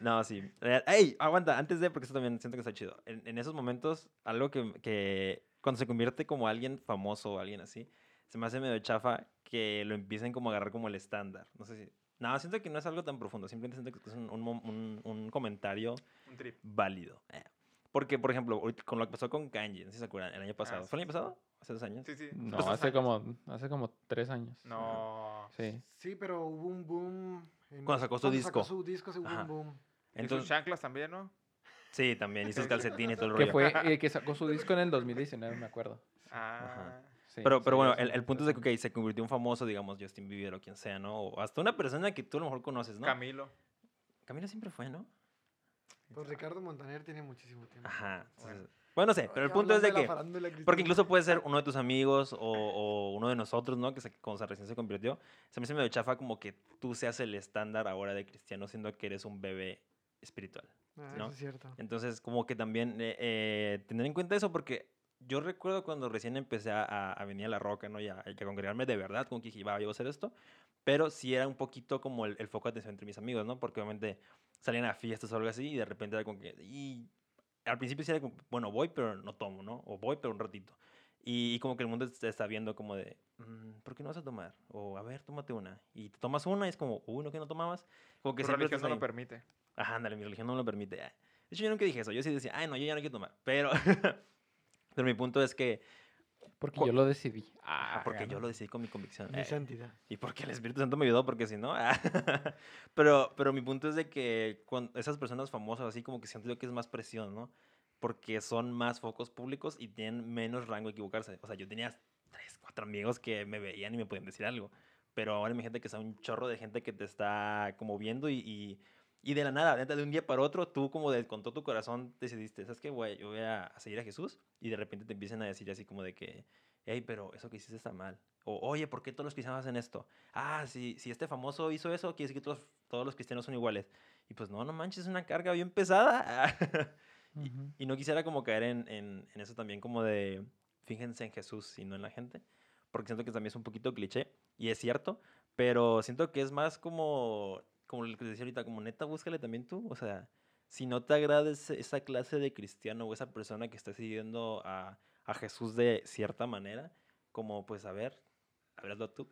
Speaker 2: no, sí. Eh, ¡Ey! Aguanta, antes de, porque eso también siento que está chido. En, en esos momentos, algo que, que cuando se convierte como alguien famoso o alguien así, se me hace medio chafa que lo empiecen como a agarrar como el estándar. No sé si... No, siento que no es algo tan profundo. Simplemente siento que es un, un un- un comentario
Speaker 4: Un trip.
Speaker 2: válido. Eh, Porque, por ejemplo, con lo que pasó con Kanji, no sé si se acuerdan, el año pasado.
Speaker 4: sí,
Speaker 2: ¿Fue el año pasado? ¿Hace dos años?
Speaker 4: Sí, sí.
Speaker 1: No,
Speaker 4: Pues,
Speaker 1: hace
Speaker 4: años.
Speaker 1: como, hace como tres años.
Speaker 4: No.
Speaker 1: Sí.
Speaker 3: Sí, pero hubo un boom. en-
Speaker 2: Cuando sacó su
Speaker 3: cuando
Speaker 2: disco.
Speaker 3: su disco, sí hubo
Speaker 2: Ajá.
Speaker 3: un boom.
Speaker 4: y sus
Speaker 2: Entonces,
Speaker 4: chanclas también, ¿no?
Speaker 2: Sí, también. Hizo sus [LAUGHS] calcetines y todo el
Speaker 1: Que
Speaker 2: rollo.
Speaker 1: fue, eh, [LAUGHS] que sacó su disco en el 2019, me acuerdo.
Speaker 4: Ah.
Speaker 1: Sí,
Speaker 2: Pero,
Speaker 1: sí,
Speaker 2: pero bueno, el, punto es de que se convirtió en un famoso, digamos, Justin Bieber o quien sea, ¿no? O hasta una persona que tú a lo mejor conoces, ¿no?
Speaker 4: Camilo.
Speaker 2: Camila siempre fue, ¿no?
Speaker 3: Pues Ricardo Montaner tiene muchísimo tiempo.
Speaker 2: Ajá.
Speaker 4: Bueno.
Speaker 2: entonces- Bueno, no sé, pero el punto es de que... Porque incluso puede ser uno de tus amigos o, o uno de nosotros, ¿no? Que se, cuando se recién se convirtió. Se me hace medio chafa como que tú seas el estándar ahora de cristiano, siendo que eres un bebé espiritual.
Speaker 3: Ah,
Speaker 2: ¿no?
Speaker 3: eso es cierto.
Speaker 2: Entonces, como que también eh, eh, tener en cuenta eso, porque yo recuerdo cuando recién empecé a, venir a La Roca, ¿no? Y a, a congregarme de verdad, como que dije, va, yo voy a hacer esto. Pero sí era un poquito como el, el foco de atención entre mis amigos, ¿no? Porque obviamente salían a fiestas o algo así y de repente era como que... Y al principio sí era como, bueno, voy, pero no tomo, ¿no? O voy, pero un ratito. Y, y como que el mundo te está viendo como de, "Mm, ¿por qué no vas a tomar? O, a ver, tómate una. Y te tomas una y es como, uy, ¿no que no tomabas? Como que
Speaker 4: Tu
Speaker 2: siempre
Speaker 4: religión no lo permite.
Speaker 2: Ajá, ándale, mi religión no lo permite. ah. De hecho, yo nunca dije eso. Yo sí decía, ay, no, yo ya no quiero tomar. Pero, [LAUGHS] pero mi punto es que,
Speaker 1: Porque yo lo decidí.
Speaker 2: ah, porque yo
Speaker 1: gana.
Speaker 2: lo decidí con mi convicción.
Speaker 3: Mi
Speaker 2: eh,
Speaker 3: santidad.
Speaker 2: y porque el Espíritu Santo me ayudó, porque si no. ah, [LAUGHS] pero, pero mi punto es de que cuando esas personas famosas, así como que siento yo que es más presión, ¿no? Porque son más focos públicos y tienen menos rango de equivocarse. O sea, yo tenía tres, cuatro amigos que me veían y me podían decir algo. Pero ahora imagínate que está un chorro de gente que te está como viendo y, y, y de la nada, de un día para otro, tú como de, con todo tu corazón decidiste, ¿sabes qué, güey? Yo voy a seguir a Jesús y de repente te empiezan a decir así como de que, hey, pero eso que hiciste está mal. O, oye, ¿por qué todos los cristianos hacen esto? Ah, si, si este famoso hizo eso, quiere decir que todos, todos los cristianos son iguales. Y pues no, no manches, es una carga bien pesada. [LAUGHS] y,
Speaker 1: Ujú.
Speaker 2: y no quisiera como caer en, en, en eso también como de, fíjense en Jesús y no en la gente. Porque siento que también es un poquito cliché, y es cierto, pero siento que es más como, como lo que decía ahorita, como neta, búscale también tú. O sea, si no te agrada esa clase de cristiano o esa persona que está siguiendo a, a Jesús de cierta manera, como pues a ver, háblalo tú.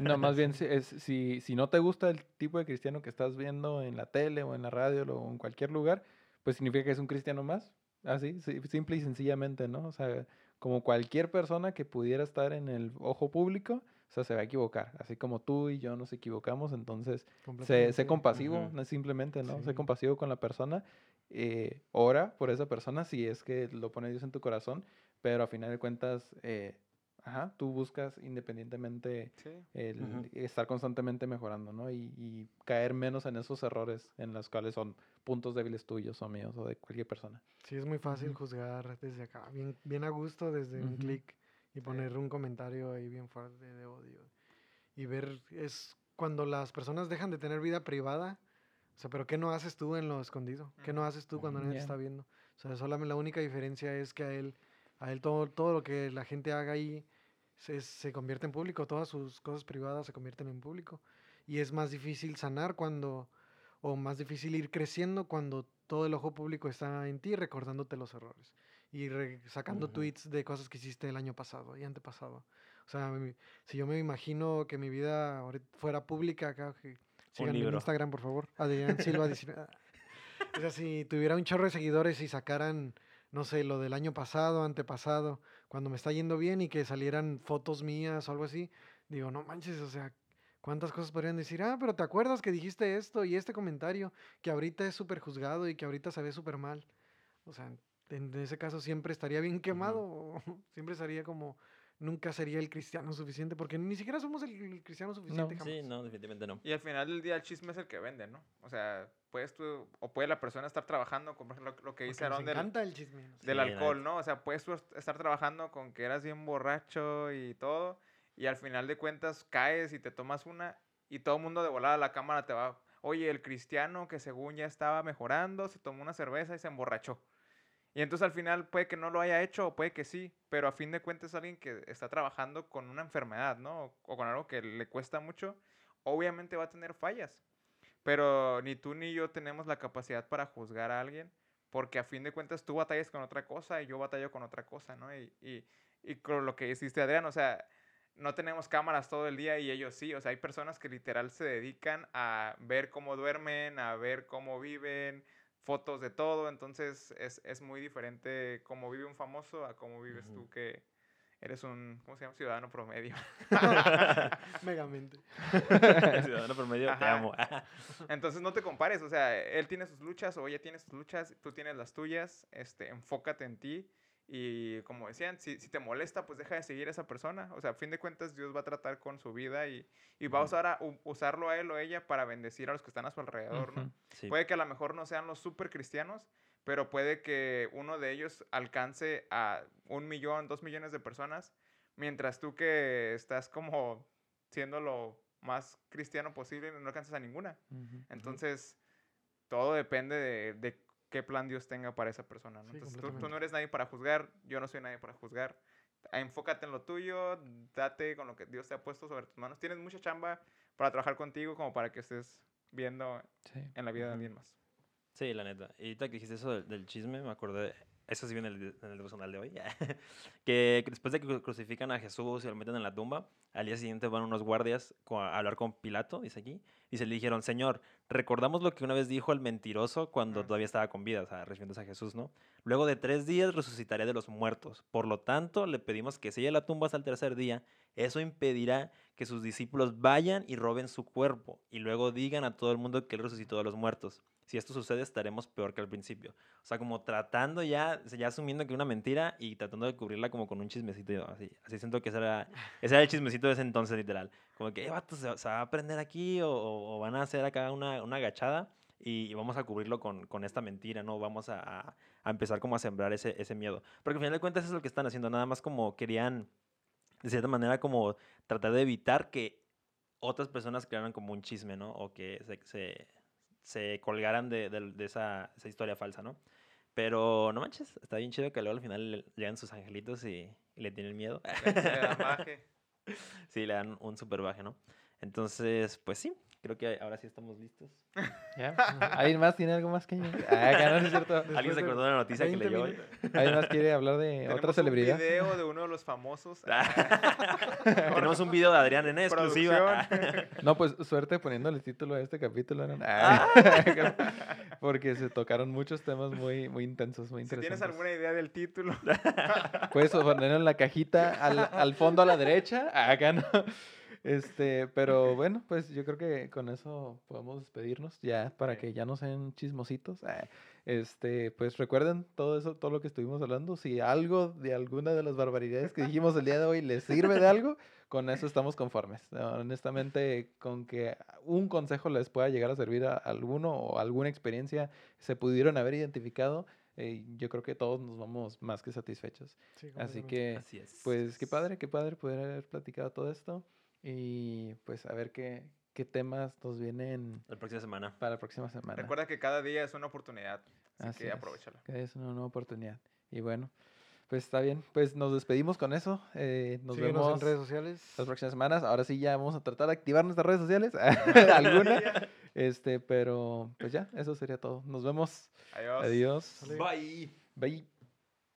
Speaker 1: No, más bien, si, es, si, si no te gusta el tipo de cristiano que estás viendo en la tele o en la radio o en cualquier lugar, pues significa que es un cristiano más. Así, sí, simple y sencillamente, ¿no? O sea, como cualquier persona que pudiera estar en el ojo público, o sea, se va a equivocar. Así como tú y yo nos equivocamos, entonces sé, sé compasivo, es simplemente, ¿no? Sé
Speaker 3: Sí.
Speaker 1: compasivo con la persona. eh, ora por esa persona si es que lo pone Dios en tu corazón, pero a final de cuentas, eh, ajá, tú buscas independientemente
Speaker 4: Sí.
Speaker 1: el
Speaker 2: Ujú.
Speaker 1: estar constantemente mejorando, ¿no? Y, y caer menos en esos errores en los cuales son puntos débiles tuyos o míos o de cualquier persona.
Speaker 3: Sí, es muy fácil
Speaker 1: Ujú.
Speaker 3: juzgar desde acá, bien, bien a gusto, desde un
Speaker 1: Ujú.
Speaker 3: clic y poner un comentario ahí bien fuerte de odio. Y ver, es cuando las personas dejan de tener vida privada, o sea, pero ¿qué no haces tú en lo escondido? ¿Qué no haces tú cuando nadie te
Speaker 1: ya.
Speaker 3: está viendo? O sea, solamente la única diferencia es que a él, a él todo, todo lo que la gente haga ahí se, se convierte en público, todas sus cosas privadas se convierten en público. Y es más difícil sanar cuando, o más difícil ir creciendo cuando todo el ojo público está en ti recordándote los errores y re- sacando
Speaker 2: Ujú.
Speaker 3: tweets de cosas que hiciste el año pasado y antepasado. O sea, mi- si yo me imagino que mi vida fuera pública acá, síganme en. Instagram, por favor, Adrián Silva 19. [LAUGHS] O sea, si tuviera un chorro de seguidores y sacaran, no sé, lo del año pasado, antepasado, cuando me está yendo bien y que salieran fotos mías o algo así, digo, no manches, o sea, ¿cuántas cosas podrían decir? Ah, pero ¿te acuerdas que dijiste esto y este comentario que ahorita es súper juzgado y que ahorita se ve súper mal? O sea, en ese caso siempre estaría bien quemado, [LAUGHS] siempre estaría como, nunca sería el cristiano suficiente, porque ni siquiera somos el, el cristiano suficiente jamás.
Speaker 2: Sí, no, definitivamente no.
Speaker 4: Y al final del día el chisme es el que vende, ¿no? O sea, puedes tú, o puede la persona estar trabajando con, por ejemplo, lo que dice Aaron del,
Speaker 3: encanta el chisme. no sé.
Speaker 4: del
Speaker 2: Sí, la
Speaker 4: alcohol. ¿no? O sea, puedes tú est- estar trabajando con que eras bien borracho y todo, y al final de cuentas caes y te tomas una, y todo el mundo de volada a la cámara te va, oye, el cristiano que según ya estaba mejorando, se tomó una cerveza y se emborrachó. Y entonces al final puede que no lo haya hecho o puede que sí, pero a fin de cuentas alguien que está trabajando con una enfermedad, ¿no? O, o con algo que le cuesta mucho, obviamente va a tener fallas. Pero ni tú ni yo tenemos la capacidad para juzgar a alguien, porque a fin de cuentas tú batallas con otra cosa y yo batallo con otra cosa, ¿no? Y, y, y con lo que hiciste, Adrián, o sea, no tenemos cámaras todo el día y ellos sí, o sea, hay personas que literal se dedican a ver cómo duermen, a ver cómo viven, fotos de todo, entonces es, es muy diferente cómo vive un famoso a cómo vives tú que eres un, ¿cómo se llama? Ciudadano promedio. [LAUGHS]
Speaker 3: Megamente.
Speaker 2: Ciudadano promedio, te amo. [LAUGHS]
Speaker 4: Entonces no te compares, o sea, él tiene sus luchas o ella tiene sus luchas, tú tienes las tuyas, este, enfócate en ti y como decían, si, si te molesta, pues deja de seguir a esa persona, o sea, a fin de cuentas Dios va a tratar con su vida y, y va a usar a, usarlo a él o ella para bendecir a los que están a su alrededor, ¿no?
Speaker 1: Ujú.
Speaker 2: Sí.
Speaker 4: Puede que a lo mejor no sean los super cristianos, pero puede que uno de ellos alcance a un millón, dos millones de personas, mientras tú que estás como siendo lo más cristiano posible no alcanzas a ninguna.
Speaker 1: Ujú.
Speaker 4: Entonces, todo depende de, de qué plan Dios tenga para esa persona. ¿no?
Speaker 3: Sí,
Speaker 4: Entonces, tú, tú no eres nadie para juzgar, yo no soy nadie para juzgar. Enfócate en lo tuyo, date con lo que Dios te ha puesto sobre tus manos. Tienes mucha chamba para trabajar contigo como para que estés viendo
Speaker 1: Sí.
Speaker 4: en la vida de alguien más.
Speaker 2: Sí, la neta. Y ahorita que dijiste eso del, del chisme, me acordé, eso sí viene en el, en el devocional de hoy, [LAUGHS] que después de que cru- crucifican a Jesús y lo meten en la tumba, al día siguiente van unos guardias a hablar con Pilato, dice aquí, y se le dijeron, Señor, recordamos lo que una vez dijo el mentiroso cuando todavía estaba con vida, o sea, refiriéndose a Jesús, ¿no? Luego de tres días resucitaré de los muertos. Por lo tanto, le pedimos que selle la tumba hasta el tercer día. Eso impedirá que sus discípulos vayan y roben su cuerpo y luego digan a todo el mundo que él resucitó de los muertos. Si esto sucede, estaremos peor que al principio. O sea, como tratando ya, ya asumiendo que una mentira y tratando de cubrirla como con un chismecito. Así, así siento que ese era, ese era el chismecito de ese entonces, literal. Como que, eh, vato, ¿se, se va a prender aquí o- o van a hacer acá una, una agachada y, y vamos a cubrirlo con, con esta mentira, ¿no? Vamos a, a- a empezar como a sembrar ese, ese miedo. Porque al final de cuentas eso es lo que están haciendo. Nada más como querían, de cierta manera, como tratar de evitar que otras personas crearan como un chisme, ¿no? O que se, se, se colgaran de, de- de esa, esa historia falsa, ¿no? Pero no manches, está bien chido que luego al final le- llegan sus angelitos y, y le tienen miedo.
Speaker 4: Le dan baje. [LAUGHS]
Speaker 2: sí, le dan un super baje, ¿no? Entonces, pues sí, creo que ahora sí estamos listos.
Speaker 1: ¿Ya? ¿Alguien más tiene algo más que yo? Ah, no, es cierto. [LAUGHS]
Speaker 2: ¿Alguien se acordó de la noticia que
Speaker 3: 20
Speaker 2: leyó hoy?
Speaker 3: minutos.
Speaker 1: ¿Alguien más quiere hablar de [LAUGHS] otra celebridad?
Speaker 4: un video de uno de los famosos. [LAUGHS]
Speaker 2: Tenemos un video de Adrián en exclusiva.
Speaker 1: No, pues suerte poniéndole título a este capítulo. ¿no? Ah, Porque se tocaron muchos temas muy, muy intensos, muy
Speaker 4: si
Speaker 1: interesantes.
Speaker 4: tienes alguna idea del título,
Speaker 1: Puedes ponerlo en la cajita al, al fondo a la derecha. Acá no. Este, pero bueno, pues yo creo que con eso podemos despedirnos ya para que ya no sean chismositos. Ah, Este, pues recuerden todo eso, todo lo que estuvimos hablando. Si algo de alguna de las barbaridades que dijimos el día de hoy les sirve de algo, con eso estamos conformes. Honestamente, con que un consejo les pueda llegar a servir a alguno o alguna experiencia se pudieron haber identificado, eh, yo creo que todos nos vamos más que satisfechos.
Speaker 3: Sí,
Speaker 1: Así que,
Speaker 2: Así es.
Speaker 1: pues qué padre, qué padre poder haber platicado todo esto y pues a ver qué, qué temas nos vienen
Speaker 2: La próxima semana.
Speaker 1: para la próxima semana.
Speaker 4: recuerda que cada día es una oportunidad. Así,
Speaker 1: Así
Speaker 4: que aprovechala.
Speaker 1: que es una nueva oportunidad. Y bueno, pues está bien, pues nos despedimos con eso. eh, nos
Speaker 3: Síguenos
Speaker 1: vemos
Speaker 3: en redes sociales.
Speaker 1: las próximas semanas. Ahora sí ya vamos a tratar de activar nuestras redes sociales. [LAUGHS] [LAUGHS] Alguna. Este, pero pues ya, eso sería todo. Nos vemos.
Speaker 4: Adiós.
Speaker 1: Adiós.
Speaker 2: Bye.
Speaker 1: Bye.